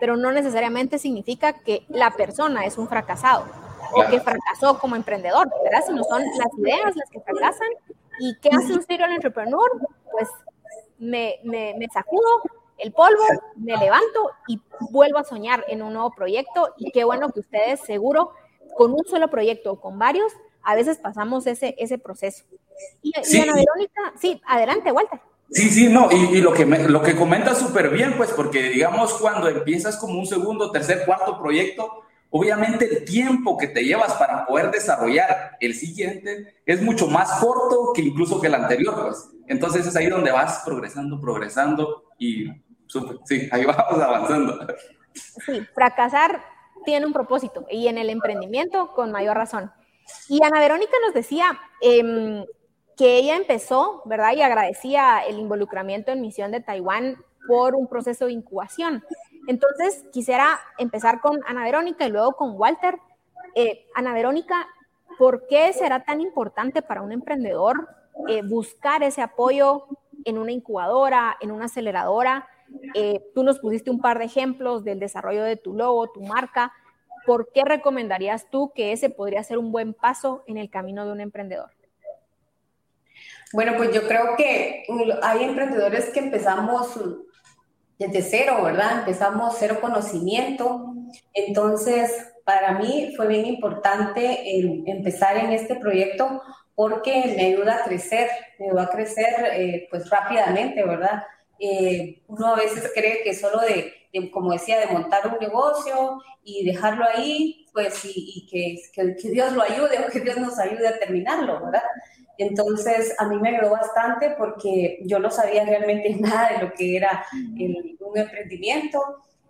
pero no necesariamente significa que la persona es un fracasado o que fracasó como emprendedor, ¿verdad? Sino son las ideas las que fracasan. ¿Y qué hace un serial entrepreneur? Pues me, me, me sacudo el polvo, me levanto y vuelvo a soñar en un nuevo proyecto. Y qué bueno que ustedes seguro con un solo proyecto o con varios, a veces pasamos ese, ese proceso. Y, y Ana Verónica, sí, adelante, Walter. Sí, sí, no, y, lo que, me, lo que comenta súper bien, pues porque digamos cuando empiezas como un segundo, tercer, cuarto proyecto, obviamente el tiempo que te llevas para poder desarrollar el siguiente es mucho más corto que incluso que el anterior, pues. Entonces es ahí donde vas progresando, progresando y super, sí, ahí vamos avanzando. Sí, fracasar tiene un propósito y en el emprendimiento con mayor razón. Y Ana Verónica nos decía, eh, que ella empezó, ¿verdad? Y agradecía el involucramiento en misión de Taiwán por un proceso de incubación. Entonces, quisiera empezar con Ana Verónica y luego con Walter. Eh, Ana Verónica, ¿por qué será tan importante para un emprendedor eh, buscar ese apoyo en una incubadora, en una aceleradora? Eh, tú nos pusiste un par de ejemplos del desarrollo de tu logo, tu marca. ¿Por qué recomendarías tú que ese podría ser un buen paso en el camino de un emprendedor? Bueno, pues yo creo que hay emprendedores que empezamos desde cero, ¿verdad? Empezamos cero conocimiento. Entonces, para mí fue bien importante empezar en este proyecto porque me ayuda a crecer, me ayuda a crecer eh, pues rápidamente, ¿verdad? Eh, uno a veces cree que solo de, como decía, de montar un negocio y dejarlo ahí, pues, y, que, que, Dios lo ayude o que Dios nos ayude a terminarlo, ¿verdad? Entonces, a mí me ayudó bastante porque yo no sabía realmente nada de lo que era un emprendimiento,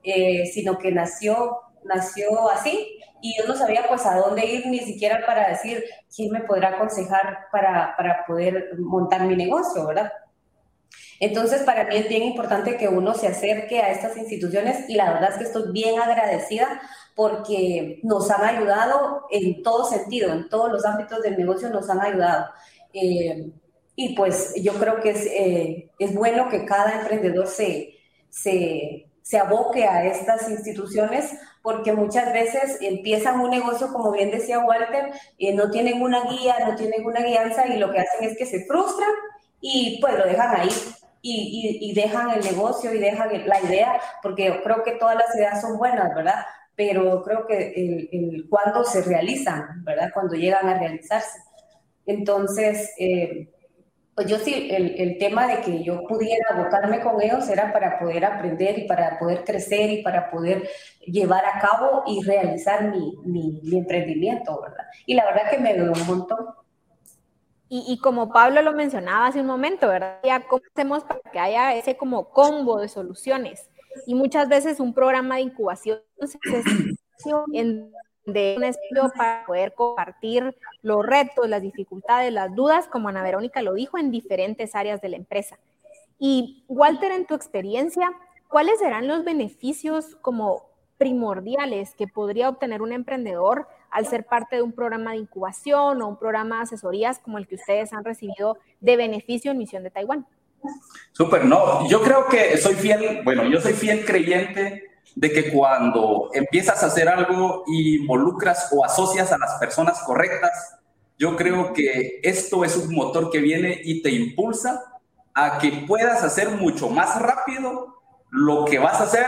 eh, sino que nació, nació así y yo no sabía pues a dónde ir ni siquiera para decir quién me podrá aconsejar para, para poder montar mi negocio, ¿verdad? Entonces, para mí es bien importante que uno se acerque a estas instituciones y la verdad es que estoy bien agradecida porque nos han ayudado en todo sentido, en todos los ámbitos del negocio nos han ayudado. Eh, y pues yo creo que es, eh, es bueno que cada emprendedor se, se, se aboque a estas instituciones porque muchas veces empiezan un negocio, como bien decía Walter, y no tienen una guía, no tienen una guianza y lo que hacen es que se frustran y pues lo dejan ahí y, y, dejan el negocio y dejan la idea, porque creo que todas las ideas son buenas, ¿verdad? Pero creo que el, el cuando se realizan, ¿verdad? Cuando llegan a realizarse. Entonces, eh, pues yo sí, el, el, tema de que yo pudiera abocarme con ellos era para poder aprender y para poder crecer y para poder llevar a cabo y realizar mi, mi, mi emprendimiento, ¿verdad? Y la verdad que me ayudó un montón. Y, como Pablo lo mencionaba hace un momento, ¿verdad? Ya cómo hacemos para que haya ese como combo de soluciones. Y muchas veces un programa de incubación en de un estudio para poder compartir los retos, las dificultades, las dudas, como Ana Verónica lo dijo, en diferentes áreas de la empresa. Y Walter, en tu experiencia, ¿cuáles serán los beneficios como primordiales que podría obtener un emprendedor al ser parte de un programa de incubación o un programa de asesorías como el que ustedes han recibido de beneficio en Misión de Taiwán? Súper, no, yo creo que soy fiel, bueno, yo soy fiel creyente de que cuando empiezas a hacer algo y involucras o asocias a las personas correctas, yo creo que esto es un motor que viene y te impulsa a que puedas hacer mucho más rápido lo que vas a hacer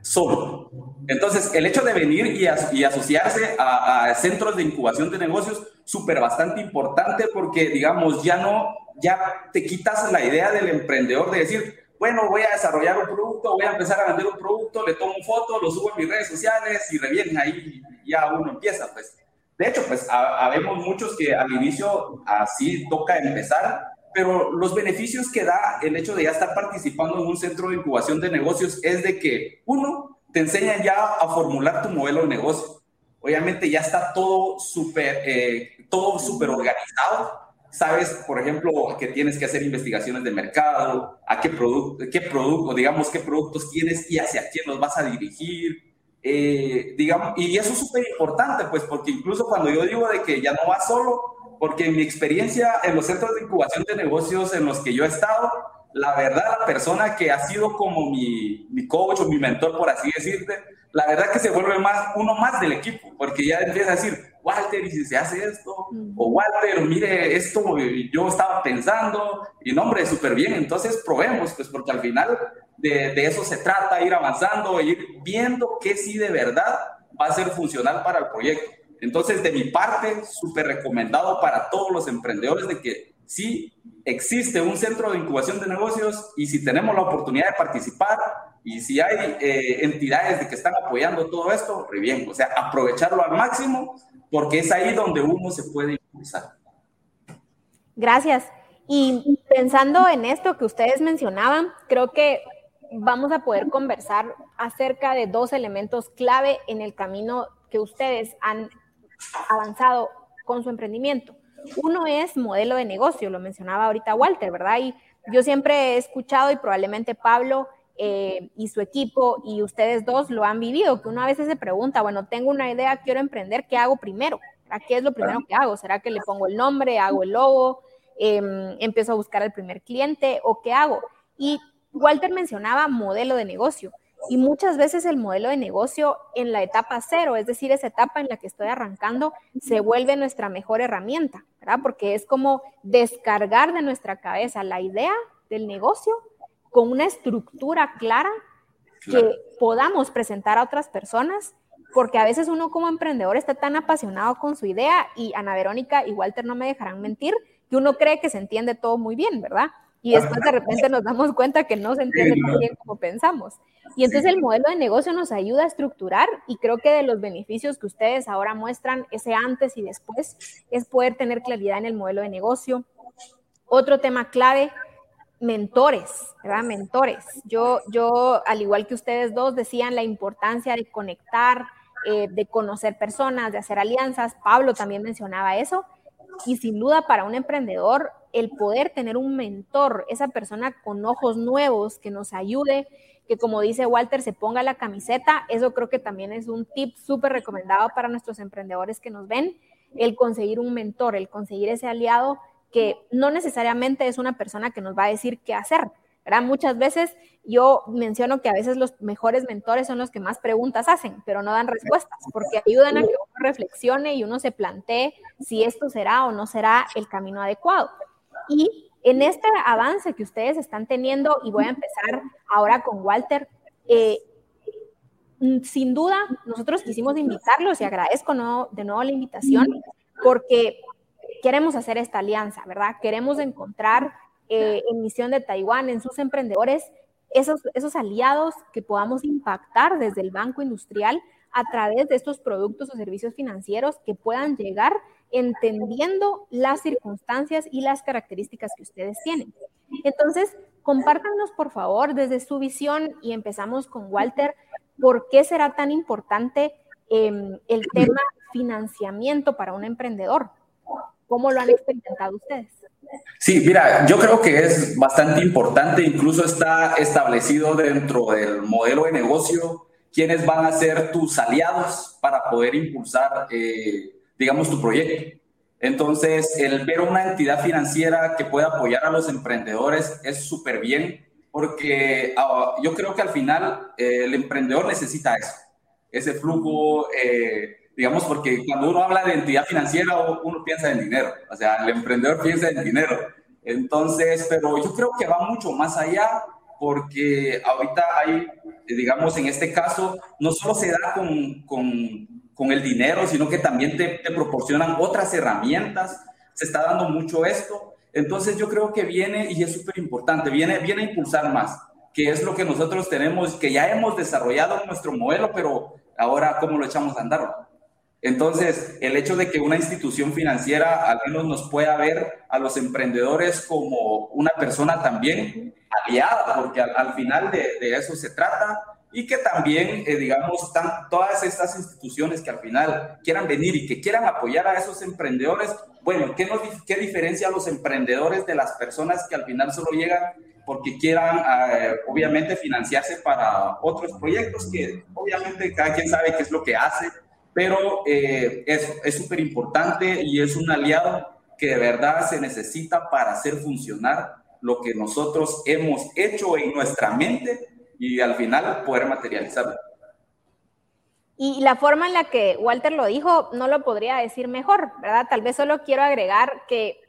solo. Entonces, el hecho de venir y, asociarse a, centros de incubación de negocios, súper bastante importante porque, digamos, ya no, ya te quitas la idea del emprendedor de decir, bueno, voy a desarrollar un producto, voy a empezar a vender un producto, le tomo foto, lo subo en mis redes sociales y revienen ahí ya uno empieza, pues. De hecho, pues, habemos muchos que al inicio así toca empezar, pero los beneficios que da el hecho de ya estar participando en un centro de incubación de negocios es de que, uno, te enseñan ya a formular tu modelo de negocio. Obviamente ya está todo súper eh, todo súper organizado. Sabes, por ejemplo, que tienes que hacer investigaciones de mercado, a qué producto, qué producto, digamos, qué productos tienes y hacia quién los vas a dirigir. Eh, digamos, y eso es súper importante, pues, porque incluso cuando yo digo de que ya no vas solo, porque en mi experiencia en los centros de incubación de negocios en los que yo he estado, la verdad, la persona que ha sido como mi, mi coach o mi mentor, por así decirte, la verdad que se vuelve más uno más del equipo, porque ya empieza a decir, Walter, ¿y si se hace esto? O Walter, mire, esto yo estaba pensando, y no, hombre, súper bien, entonces probemos, pues porque al final de, de, eso se trata, ir avanzando, ir viendo qué sí de verdad va a ser funcional para el proyecto. Entonces, de mi parte, súper recomendado para todos los emprendedores de que sí existe un centro de incubación de negocios y si tenemos la oportunidad de participar y si hay eh, entidades de que están apoyando todo esto, muy bien, o sea, aprovecharlo al máximo porque es ahí donde uno se puede impulsar. Gracias. Y pensando en esto que ustedes mencionaban, creo que vamos a poder conversar acerca de dos elementos clave en el camino que ustedes han avanzado con su emprendimiento. Uno es modelo de negocio, lo mencionaba ahorita Walter, ¿verdad? Y yo siempre he escuchado y probablemente Pablo eh, y su equipo y ustedes dos lo han vivido, que uno a veces se pregunta, bueno, tengo una idea, quiero emprender, ¿qué hago primero? ¿Qué es lo primero que hago? ¿Será que le pongo el nombre, hago el logo, em, empiezo a buscar al primer cliente o qué hago? Y Walter mencionaba modelo de negocio. Y muchas veces el modelo de negocio en la etapa cero, es decir, esa etapa en la que estoy arrancando, se vuelve nuestra mejor herramienta, ¿verdad? Porque es como descargar de nuestra cabeza la idea del negocio con una estructura clara que podamos presentar a otras personas, porque a veces uno como emprendedor está tan apasionado con su idea y Ana Verónica y Walter no me dejarán mentir, que uno cree que se entiende todo muy bien, ¿verdad? y después de repente nos damos cuenta que no se entiende tan bien como pensamos. Y entonces el modelo de negocio nos ayuda a estructurar y creo que de los beneficios que ustedes ahora muestran, ese antes y después, es poder tener claridad en el modelo de negocio. Otro tema clave, mentores, ¿verdad? Mentores. Yo, yo, al igual que ustedes dos, decían la importancia de conectar, eh, de conocer personas, de hacer alianzas. Pablo también mencionaba eso. Y sin duda para un emprendedor, el poder tener un mentor, esa persona con ojos nuevos que nos ayude, que como dice Walter, se ponga la camiseta, eso creo que también es un tip súper recomendado para nuestros emprendedores que nos ven, el conseguir un mentor, el conseguir ese aliado que no necesariamente es una persona que nos va a decir qué hacer, ¿verdad? Muchas veces yo menciono que a veces los mejores mentores son los que más preguntas hacen, pero no dan respuestas, porque ayudan a que uno reflexione y uno se plantee si esto será o no será el camino adecuado. Y en este avance que ustedes están teniendo, y voy a empezar ahora con Walter, eh, sin duda nosotros quisimos invitarlos y agradezco de nuevo la invitación porque queremos hacer esta alianza, ¿verdad? Queremos encontrar eh, en Misión de Taiwán, en sus emprendedores, esos, esos aliados que podamos impactar desde el Banco Industrial a través de estos productos o servicios financieros que puedan llegar entendiendo las circunstancias y las características que ustedes tienen. Entonces, compártanos por favor desde su visión y empezamos con Walter, ¿por qué será tan importante em, el tema financiamiento para un emprendedor? ¿Cómo lo han experimentado ustedes? Sí, mira, yo creo que es bastante importante, incluso está establecido dentro del modelo de negocio quiénes van a ser tus aliados para poder impulsar, eh, digamos, tu proyecto. Entonces, el ver una entidad financiera que pueda apoyar a los emprendedores es súper bien, porque ah, yo creo que al final eh, el emprendedor necesita eso, ese flujo. Eh, digamos, porque cuando uno habla de entidad financiera, uno piensa en dinero, o sea, el emprendedor piensa en dinero. Entonces, pero yo creo que va mucho más allá, porque ahorita hay, digamos, en este caso, no solo se da con, con, con el dinero, sino que también te, te proporcionan otras herramientas, se está dando mucho esto. Entonces yo creo que viene, y es súper importante, viene, viene a impulsar más, que es lo que nosotros tenemos, que ya hemos desarrollado nuestro modelo, pero ahora cómo lo echamos a andar. Entonces, el hecho de que una institución financiera al menos nos pueda ver a los emprendedores como una persona también aliada, porque al, final de, eso se trata, y que también, eh, digamos, están todas estas instituciones que al final quieran venir y que quieran apoyar a esos emprendedores, bueno, ¿qué, diferencia los emprendedores de las personas que al final solo llegan porque quieran, eh, obviamente, financiarse para otros proyectos que obviamente cada quien sabe qué es lo que hace? Pero eh, es súper importante y es un aliado que de verdad se necesita para hacer funcionar lo que nosotros hemos hecho en nuestra mente y al final poder materializarlo. Y la forma en la que Walter lo dijo, no lo podría decir mejor, ¿verdad? Tal vez solo quiero agregar que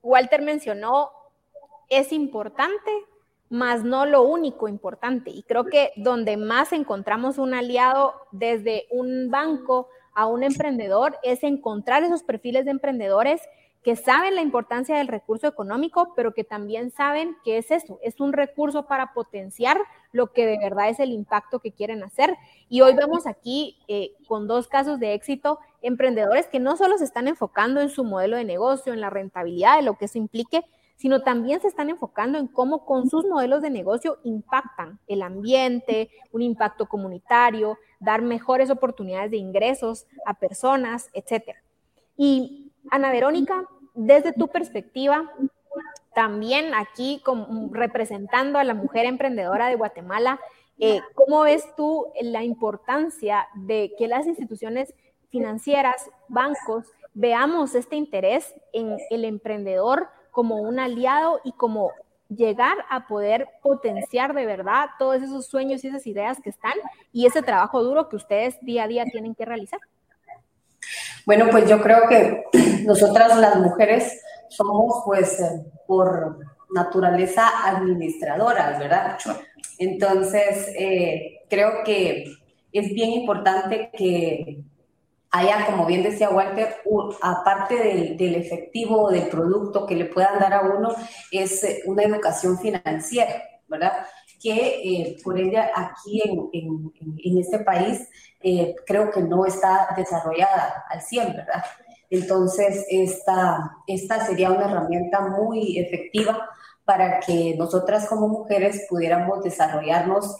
Walter mencionó, es importante más no lo único importante. Y creo que donde más encontramos un aliado desde un banco a un emprendedor es encontrar esos perfiles de emprendedores que saben la importancia del recurso económico, pero que también saben que es eso, es un recurso para potenciar lo que de verdad es el impacto que quieren hacer. Y hoy vemos aquí eh, con dos casos de éxito, emprendedores que no solo se están enfocando en su modelo de negocio, en la rentabilidad, de lo que eso implique, sino también se están enfocando en cómo con sus modelos de negocio impactan el ambiente, un impacto comunitario, dar mejores oportunidades de ingresos a personas, etc. Y Ana Verónica, desde tu perspectiva, también aquí representando a la mujer emprendedora de Guatemala, eh, ¿cómo ves tú la importancia de que las instituciones financieras, bancos, veamos este interés en el emprendedor como un aliado y como llegar a poder potenciar de verdad todos esos sueños y esas ideas que están y ese trabajo duro que ustedes día a día tienen que realizar. Bueno, pues yo creo que nosotras las mujeres somos pues eh, por naturaleza administradoras, ¿verdad? Entonces, eh, creo que es bien importante que allá, como bien decía Walter, aparte del, del, efectivo del producto que le puedan dar a uno, es eh, una educación financiera, ¿verdad? Que eh, por ella aquí en, en, en este país eh, creo que no está desarrollada al 100, ¿verdad? Entonces, esta, esta sería una herramienta muy efectiva para que nosotras como mujeres pudiéramos desarrollarnos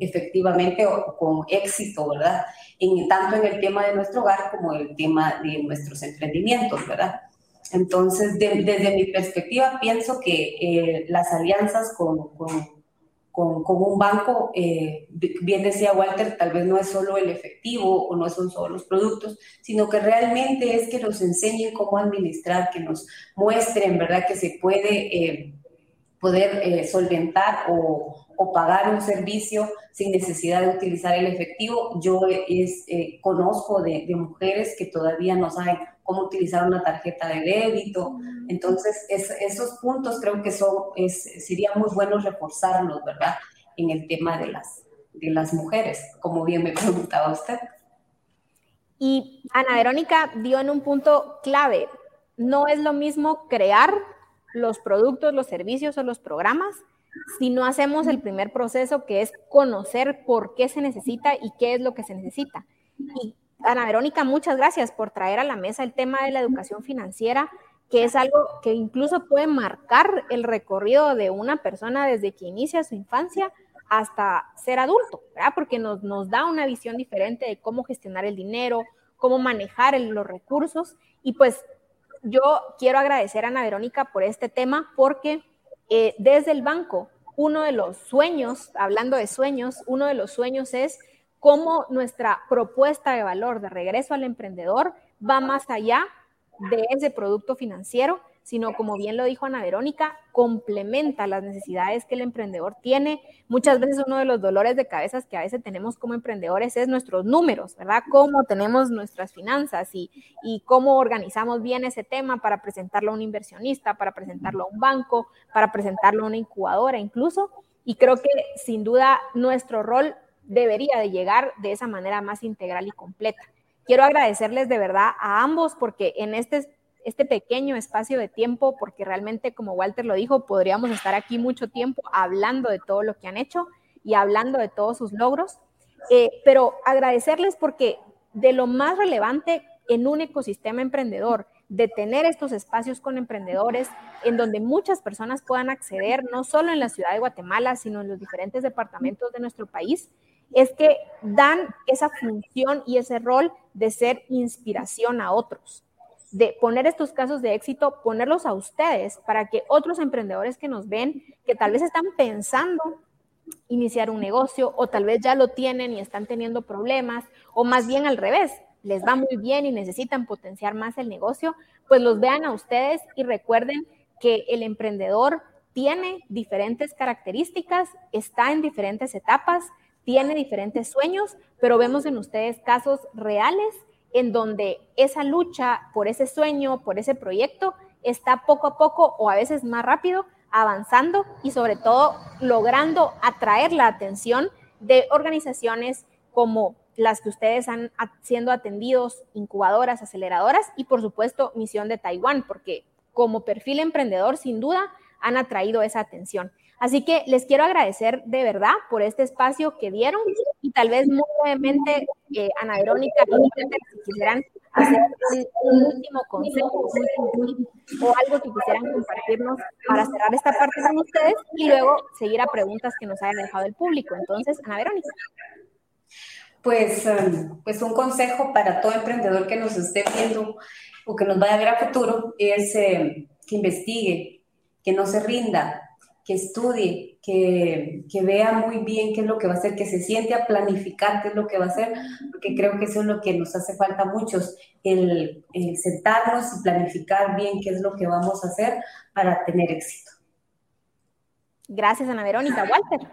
efectivamente o con éxito, ¿verdad? en, tanto en el tema de nuestro hogar como en el tema de nuestros emprendimientos, ¿verdad? Entonces, desde mi perspectiva, pienso que eh, las alianzas con, con, con, un banco, eh, bien decía Walter, tal vez no es solo el efectivo o no son solo los productos, sino que realmente es que nos enseñen cómo administrar, que nos muestren, ¿verdad?, que se puede eh, poder solventar o, o pagar un servicio sin necesidad de utilizar el efectivo. Yo es, eh, conozco de, mujeres que todavía no saben cómo utilizar una tarjeta de débito. Entonces, esos puntos creo que son, es, sería muy bueno reforzarlos, ¿verdad? En el tema de las, de las mujeres, como bien me preguntaba usted. Y Ana Verónica dio en un punto clave, no es lo mismo crear los productos, los servicios o los programas si no hacemos el primer proceso que es conocer por qué se necesita y qué es lo que se necesita. Y Ana Verónica, muchas gracias por traer a la mesa el tema de la educación financiera, que es algo que incluso puede marcar el recorrido de una persona desde que inicia su infancia hasta ser adulto, ¿verdad? Porque nos, nos da una visión diferente de cómo gestionar el dinero, cómo manejar los recursos. Y pues yo quiero agradecer a Ana Verónica por este tema porque eh, desde el banco, uno de los sueños, hablando de sueños, uno de los sueños es cómo nuestra propuesta de valor de regreso al emprendedor va más allá de ese producto financiero sino como bien lo dijo Ana Verónica, complementa las necesidades que el emprendedor tiene. Muchas veces uno de los dolores de cabezas que a veces tenemos como emprendedores es nuestros números, ¿verdad? Cómo tenemos nuestras finanzas y, y cómo organizamos bien ese tema para presentarlo a un inversionista, para presentarlo a un banco, para presentarlo a una incubadora incluso. Y creo que sin duda nuestro rol debería de llegar de esa manera más integral y completa. Quiero agradecerles de verdad a ambos porque en este este pequeño espacio de tiempo, porque realmente, como Walter lo dijo, podríamos estar aquí mucho tiempo hablando de todo lo que han hecho y hablando de todos sus logros, eh, pero agradecerles porque de lo más relevante en un ecosistema emprendedor, de tener estos espacios con emprendedores en donde muchas personas puedan acceder, no solo en la ciudad de Guatemala, sino en los diferentes departamentos de nuestro país, es que dan esa función y ese rol de ser inspiración a otros de poner estos casos de éxito, ponerlos a ustedes para que otros emprendedores que nos ven, que tal vez están pensando iniciar un negocio o tal vez ya lo tienen y están teniendo problemas o más bien al revés, les va muy bien y necesitan potenciar más el negocio, pues los vean a ustedes y recuerden que el emprendedor tiene diferentes características, está en diferentes etapas, tiene diferentes sueños, pero vemos en ustedes casos reales en donde esa lucha por ese sueño, por ese proyecto, está poco a poco o a veces más rápido avanzando y sobre todo logrando atraer la atención de organizaciones como las que ustedes han siendo atendidos, incubadoras, aceleradoras y por supuesto Misión de Taiwán, porque como perfil emprendedor sin duda han atraído esa atención. Así que les quiero agradecer de verdad por este espacio que dieron y tal vez muy brevemente, eh, Ana Verónica, si quisieran hacer un, último consejo o algo que quisieran compartirnos para cerrar esta parte con ustedes y luego seguir a preguntas que nos hayan dejado el público. Entonces, Ana Verónica. Pues, um, pues un consejo para todo emprendedor que nos esté viendo o que nos vaya a ver a futuro es eh, que investigue, que no se rinda, que estudie, que, que, vea muy bien qué es lo que va a hacer, que se siente a planificar qué es lo que va a hacer, porque creo que eso es lo que nos hace falta a muchos, el, sentarnos y planificar bien qué es lo que vamos a hacer para tener éxito. Gracias, Ana Verónica. Walter.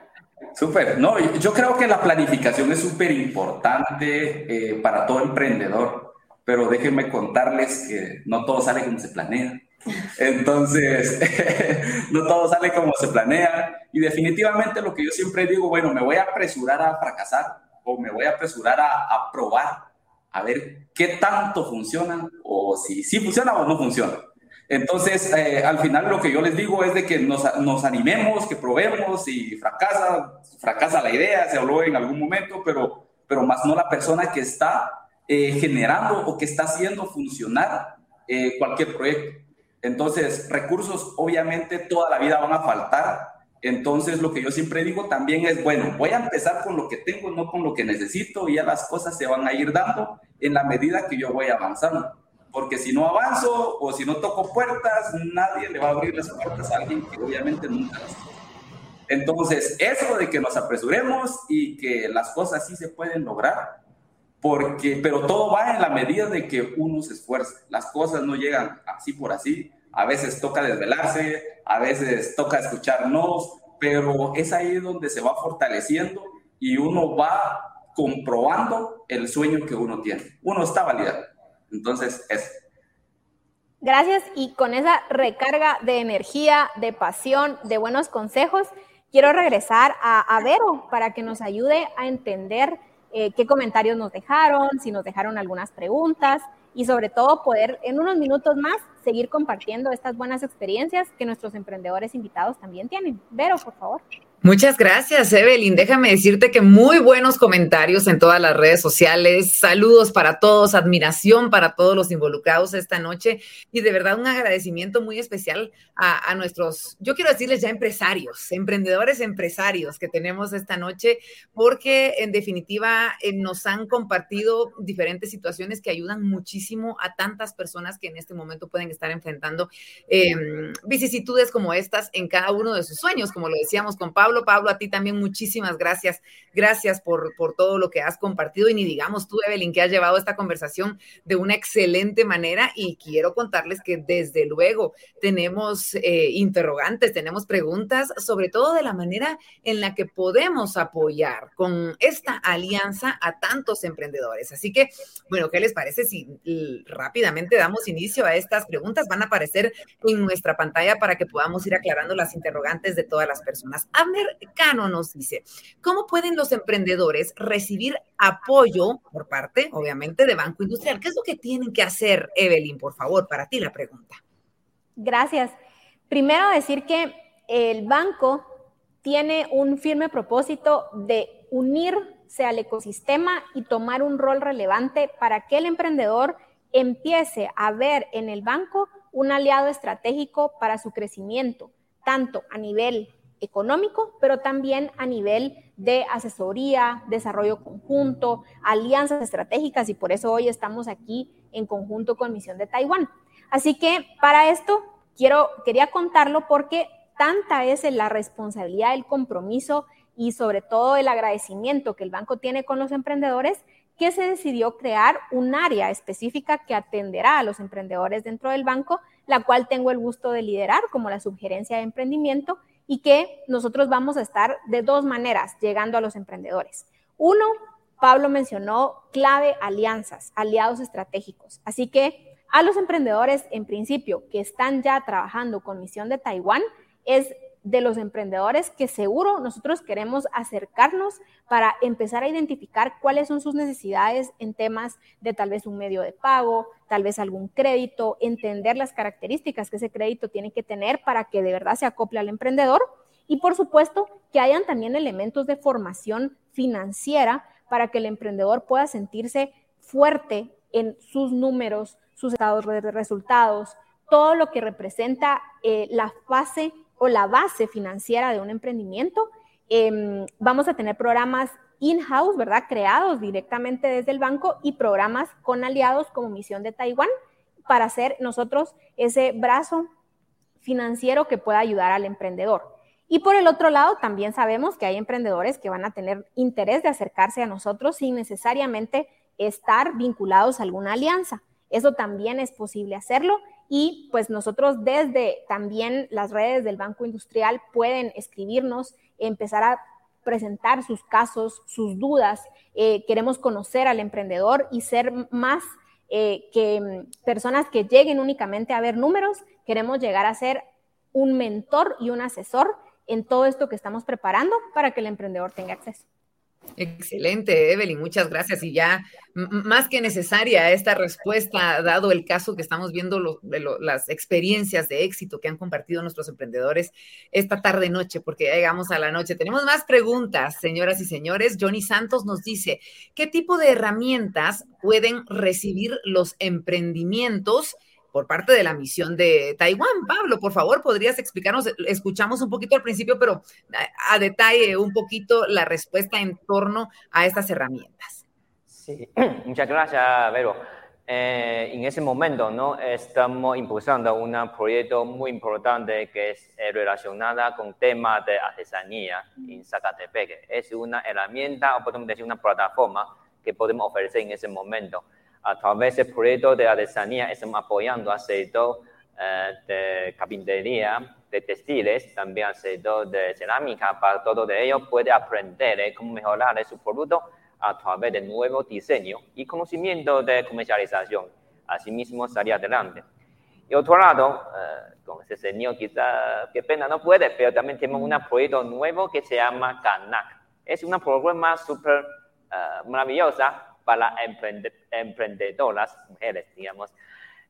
Súper, no, yo creo que la planificación es súper importante eh, para todo emprendedor, pero déjenme contarles que no todo sale como se planea. Entonces, no todo sale como se planea y definitivamente lo que yo siempre digo, bueno, me voy a apresurar a fracasar o me voy a apresurar a, probar a ver qué tanto funciona o si sí funciona o no funciona. Entonces, eh, al final lo que yo les digo es de que nos, nos, animemos, que probemos, y fracasa, fracasa la idea, se habló en algún momento, pero, pero más no la persona que está eh, generando o que está haciendo funcionar eh, cualquier proyecto. Entonces, recursos obviamente toda la vida van a faltar. Entonces, lo que yo siempre digo también es, bueno, voy a empezar con lo que tengo, no con lo que necesito, y ya las cosas se van a ir dando en la medida que yo voy avanzando porque si no avanzo o si no toco puertas, nadie le va a abrir las puertas a alguien que obviamente nunca las Entonces, eso de que nos apresuremos y que las cosas sí se pueden lograr, porque, pero todo va en la medida de que uno se esfuerce. Las cosas no llegan así por así. A veces toca desvelarse, a veces toca escucharnos, pero es ahí donde se va fortaleciendo y uno va comprobando el sueño que uno tiene. Uno está validando. Entonces, es. Gracias y con esa recarga de energía, de pasión, de buenos consejos, quiero regresar a, Vero para que nos ayude a entender eh, qué comentarios nos dejaron, si nos dejaron algunas preguntas y sobre todo poder en unos minutos más seguir compartiendo estas buenas experiencias que nuestros emprendedores invitados también tienen. Vero, por favor. Muchas gracias, Evelyn. Déjame decirte que muy buenos comentarios en todas las redes sociales. Saludos para todos, admiración para todos los involucrados esta noche y de verdad un agradecimiento muy especial a, nuestros, yo quiero decirles ya empresarios, emprendedores empresarios que tenemos esta noche, porque en definitiva eh, nos han compartido diferentes situaciones que ayudan muchísimo a tantas personas que en este momento pueden estar enfrentando em, vicisitudes como estas en cada uno de sus sueños, como lo decíamos con Pablo Pablo. a ti también muchísimas gracias. Gracias por, por todo lo que has compartido y ni digamos tú, Evelyn, que has llevado esta conversación de una excelente manera y quiero contarles que desde luego tenemos eh, interrogantes, tenemos preguntas, sobre todo de la manera en la que podemos apoyar con esta alianza a tantos emprendedores. Así que, bueno, ¿qué les parece si rápidamente damos inicio a estas preguntas? Van a aparecer en nuestra pantalla para que podamos ir aclarando las interrogantes de todas las personas. Cano nos dice, ¿cómo pueden los emprendedores recibir apoyo por parte, obviamente, de Banco Industrial? ¿Qué es lo que tienen que hacer, Evelyn, por favor, para ti la pregunta? Gracias. Primero decir que el banco tiene un firme propósito de unirse al ecosistema y tomar un rol relevante para que el emprendedor empiece a ver en el banco un aliado estratégico para su crecimiento, tanto a nivel económico, pero también a nivel de asesoría, desarrollo conjunto, alianzas estratégicas y por eso hoy estamos aquí en conjunto con Misión de Taiwán. Así que para esto quiero, quería contarlo porque tanta es la responsabilidad, el compromiso y sobre todo el agradecimiento que el banco tiene con los emprendedores que se decidió crear un área específica que atenderá a los emprendedores dentro del banco, la cual tengo el gusto de liderar como la sugerencia de emprendimiento y que nosotros vamos a estar de dos maneras llegando a los emprendedores. Uno, Pablo mencionó clave alianzas, aliados estratégicos. Así que a los emprendedores, en principio, que están ya trabajando con Misión de Taiwán, es de los emprendedores que seguro nosotros queremos acercarnos para empezar a identificar cuáles son sus necesidades en temas de tal vez un medio de pago, tal vez algún crédito, entender las características que ese crédito tiene que tener para que de verdad se acople al emprendedor y por supuesto que hayan también elementos de formación financiera para que el emprendedor pueda sentirse fuerte en sus números, sus estados de resultados, todo lo que representa eh, la fase o la base financiera de un emprendimiento. Em, vamos a tener programas in-house, ¿verdad? Creados directamente desde el banco y programas con aliados como Misión de Taiwán para hacer nosotros ese brazo financiero que pueda ayudar al emprendedor. Y por el otro lado, también sabemos que hay emprendedores que van a tener interés de acercarse a nosotros sin necesariamente estar vinculados a alguna alianza. Eso también es posible hacerlo y pues nosotros desde también las redes del Banco Industrial pueden escribirnos, empezar a presentar sus casos, sus dudas. Eh, queremos conocer al emprendedor y ser más eh, que mm, personas que lleguen únicamente a ver números. Queremos llegar a ser un mentor y un asesor en todo esto que estamos preparando para que el emprendedor tenga acceso. Excelente, Evelyn, muchas gracias. Y ya más que necesaria esta respuesta, dado el caso que estamos viendo las experiencias de éxito que han compartido nuestros emprendedores esta tarde noche, porque ya llegamos a la noche. Tenemos más preguntas, señoras y señores. Johnny Santos nos dice, ¿qué tipo de herramientas pueden recibir los emprendimientos? Por parte de la misión de Taiwán. Pablo, por favor, podrías explicarnos, escuchamos un poquito al principio, pero a, detalle un poquito la respuesta en torno a estas herramientas. Sí, muchas gracias, Vero. Eh, en ese momento ¿no? estamos impulsando un proyecto muy importante que es eh, relacionada con temas de artesanía en Zacatepec. Es una herramienta, o podemos decir una plataforma que podemos ofrecer en ese momento a través del proyecto de artesanía estamos apoyando al sector eh, de carpintería, de textiles, también al sector de cerámica, para todo de ello puede aprender eh, cómo mejorar su producto a través de nuevo diseño y conocimiento de comercialización. Asimismo, salir adelante. Y otro lado, eh, con ese señor quizá, qué pena no puede, pero también tenemos un proyecto nuevo que se llama CANAC. Es una programa súper maravillosa para emprendedoras, mujeres, digamos.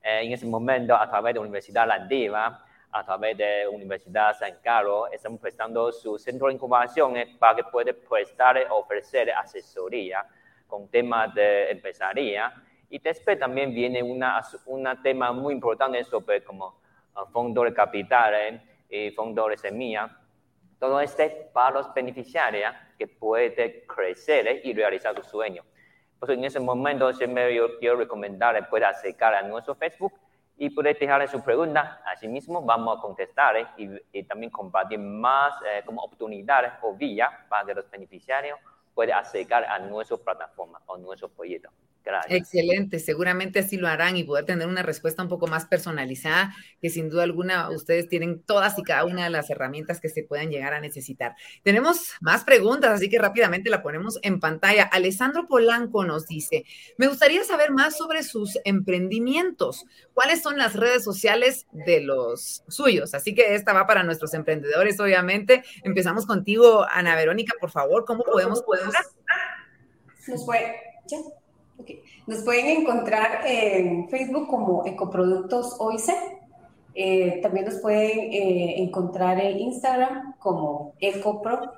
Eh, en ese momento, a través de la Universidad Landiva, a través de la Universidad San Carlos, estamos prestando su centro de incubación para que pueda prestar, ofrecer asesoría con temas de empresaría. Y después también viene un tema muy importante sobre como uh, fondos de capital y fondos de semilla. Todo esto para los beneficiarios que pueden crecer y realizar su sueño en ese momento siempre yo quiero recomendarle pueda acercar a nuestro Facebook y puede dejarle su pregunta. Asimismo, vamos a contestar y, también compartir más eh, como oportunidades o vías para que los beneficiarios puedan acercar a nuestra plataforma o nuestro proyecto. Excelente, seguramente así lo harán y poder tener una respuesta un poco más personalizada, que sin duda alguna ustedes tienen todas y cada una de las herramientas que se puedan llegar a necesitar. Tenemos más preguntas, así que rápidamente la ponemos en pantalla. Alessandro Polanco nos dice, me gustaría saber más sobre sus emprendimientos. ¿Cuáles son las redes sociales de los suyos? Así que esta va para nuestros emprendedores, obviamente. Empezamos contigo, Ana Verónica, por favor, ¿cómo podemos? podemos... Nos fue, ya. Nos pueden encontrar en Facebook como Ecoproductos OIC. Eh, también nos pueden eh, encontrar en Instagram como Ecopro,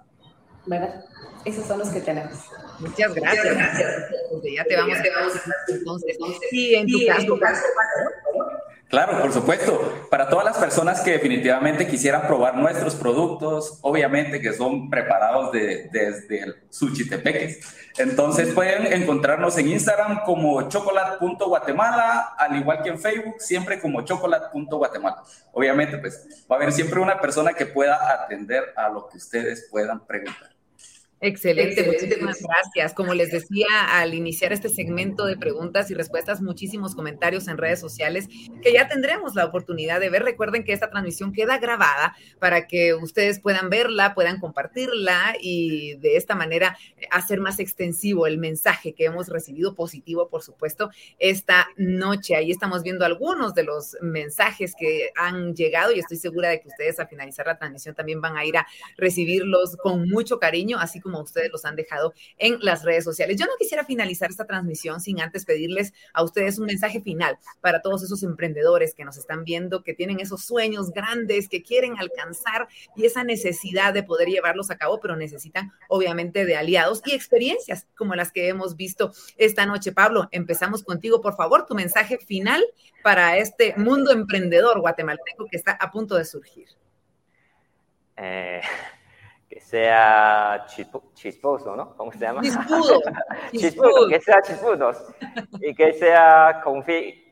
¿verdad? Esos son los que tenemos. Muchas gracias. Ya te vamos, a entonces. Sí, en tu caso, Claro, por supuesto. Para todas las personas que definitivamente quisieran probar nuestros productos, obviamente que son preparados desde el Suchitepeques. Entonces pueden encontrarnos en Instagram como chocolate.guatemala, al igual que en Facebook, siempre como chocolate.guatemala. Obviamente, pues va a haber siempre una persona que pueda atender a lo que ustedes puedan preguntar. Excelente, muchísimas gracias. Como les decía al iniciar este segmento de preguntas y respuestas, muchísimos comentarios en redes sociales que ya tendremos la oportunidad de ver. Recuerden que esta transmisión queda grabada para que ustedes puedan verla, puedan compartirla y de esta manera hacer más extensivo el mensaje que hemos recibido positivo, por supuesto, esta noche. Ahí estamos viendo algunos de los mensajes que han llegado y estoy segura de que ustedes al finalizar la transmisión también van a ir a recibirlos con mucho cariño, así como ustedes los han dejado en las redes sociales. Yo no quisiera finalizar esta transmisión sin antes pedirles a ustedes un mensaje final para todos esos emprendedores que nos están viendo, que tienen esos sueños grandes, que quieren alcanzar y esa necesidad de poder llevarlos a cabo, pero necesitan obviamente de aliados y experiencias como las que hemos visto esta noche. Pablo, empezamos contigo, por favor, tu mensaje final para este mundo emprendedor guatemalteco que está a punto de surgir. Eh, que sea chisposo, ¿no? ¿Cómo se llama? Chispudo. chispudo, que sea chispudos y que sea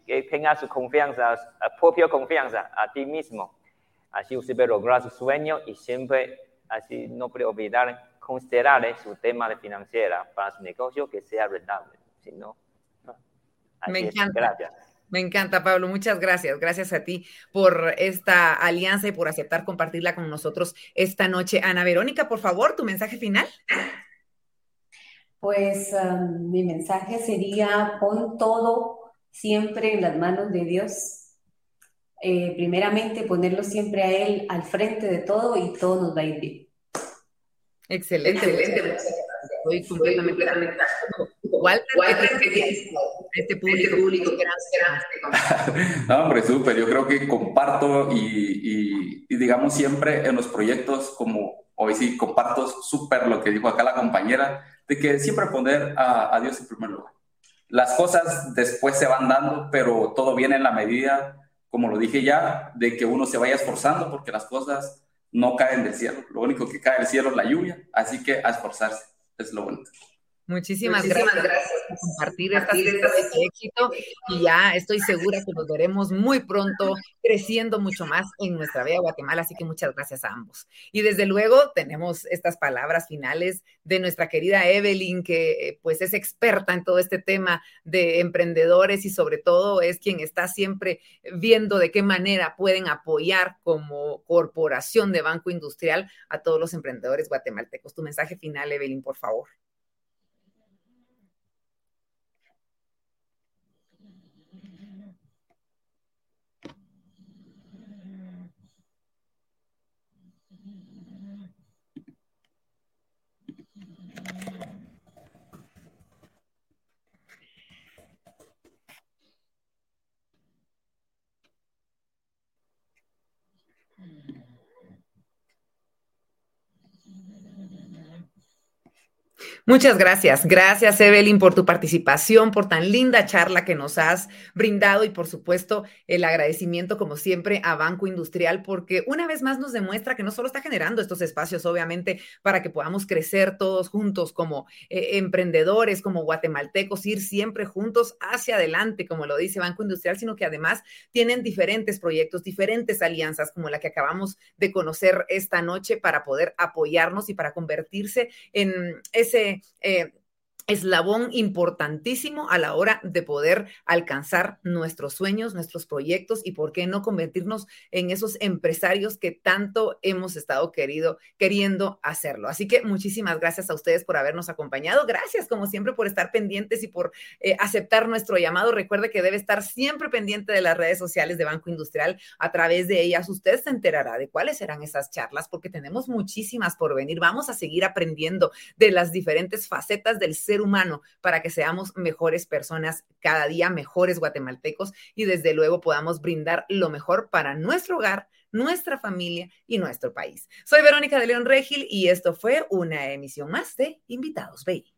que tenga su confianza, propia confianza a ti mismo. Así usted puede lograr su sueño y siempre así no puede olvidar considerar su tema de financiera para su negocio que sea rentable. Si no, Me encanta. Gracias. Me encanta, Pablo. Muchas gracias. Gracias a ti por esta alianza y por aceptar compartirla con nosotros esta noche. Ana Verónica, por favor, tu mensaje final. Pues um, mi mensaje sería, pon todo siempre en las manos de Dios. Eh, primeramente, ponerlo siempre a Él al frente de todo y todo nos va a ir bien. Excelente. Excelente. Estoy completamente Walter, este público, público No, hombre, súper. Yo creo que comparto y, y, digamos siempre en los proyectos como hoy sí comparto súper lo que dijo acá la compañera, de que siempre poner a, a Dios en primer lugar. Las cosas después se van dando, pero todo viene en la medida, como lo dije ya, de que uno se vaya esforzando porque las cosas no caen del cielo. Lo único que cae del cielo es la lluvia, así que a esforzarse es lo bonito. Muchísimas, gracias, por compartir esta historias de éxito y ya estoy segura que nos veremos muy pronto creciendo mucho más en nuestra bella Guatemala, así que muchas gracias a ambos. Y desde luego tenemos estas palabras finales de nuestra querida Evelyn, que pues es experta en todo este tema de emprendedores y sobre todo es quien está siempre viendo de qué manera pueden apoyar como corporación de Banco Industrial a todos los emprendedores guatemaltecos. Tu mensaje final, Evelyn, por favor. mm Muchas gracias. Gracias, Evelyn, por tu participación, por tan linda charla que nos has brindado y, por supuesto, el agradecimiento, como siempre, a Banco Industrial, porque una vez más nos demuestra que no solo está generando estos espacios, obviamente, para que podamos crecer todos juntos como eh, emprendedores, como guatemaltecos, ir siempre juntos hacia adelante, como lo dice Banco Industrial, sino que además tienen diferentes proyectos, diferentes alianzas, como la que acabamos de conocer esta noche, para poder apoyarnos y para convertirse en ese eh, eslabón importantísimo a la hora de poder alcanzar nuestros sueños, nuestros proyectos y por qué no convertirnos en esos empresarios que tanto hemos estado querido, queriendo hacerlo. Así que muchísimas gracias a ustedes por habernos acompañado. Gracias, como siempre, por estar pendientes y por eh, aceptar nuestro llamado. Recuerde que debe estar siempre pendiente de las redes sociales de Banco Industrial. A través de ellas usted se enterará de cuáles serán esas charlas porque tenemos muchísimas por venir. Vamos a seguir aprendiendo de las diferentes facetas del ser humano para que seamos mejores personas cada día, mejores guatemaltecos y desde luego podamos brindar lo mejor para nuestro hogar, nuestra familia y nuestro país. Soy Verónica de León Regil y esto fue una emisión más de Invitados Bay.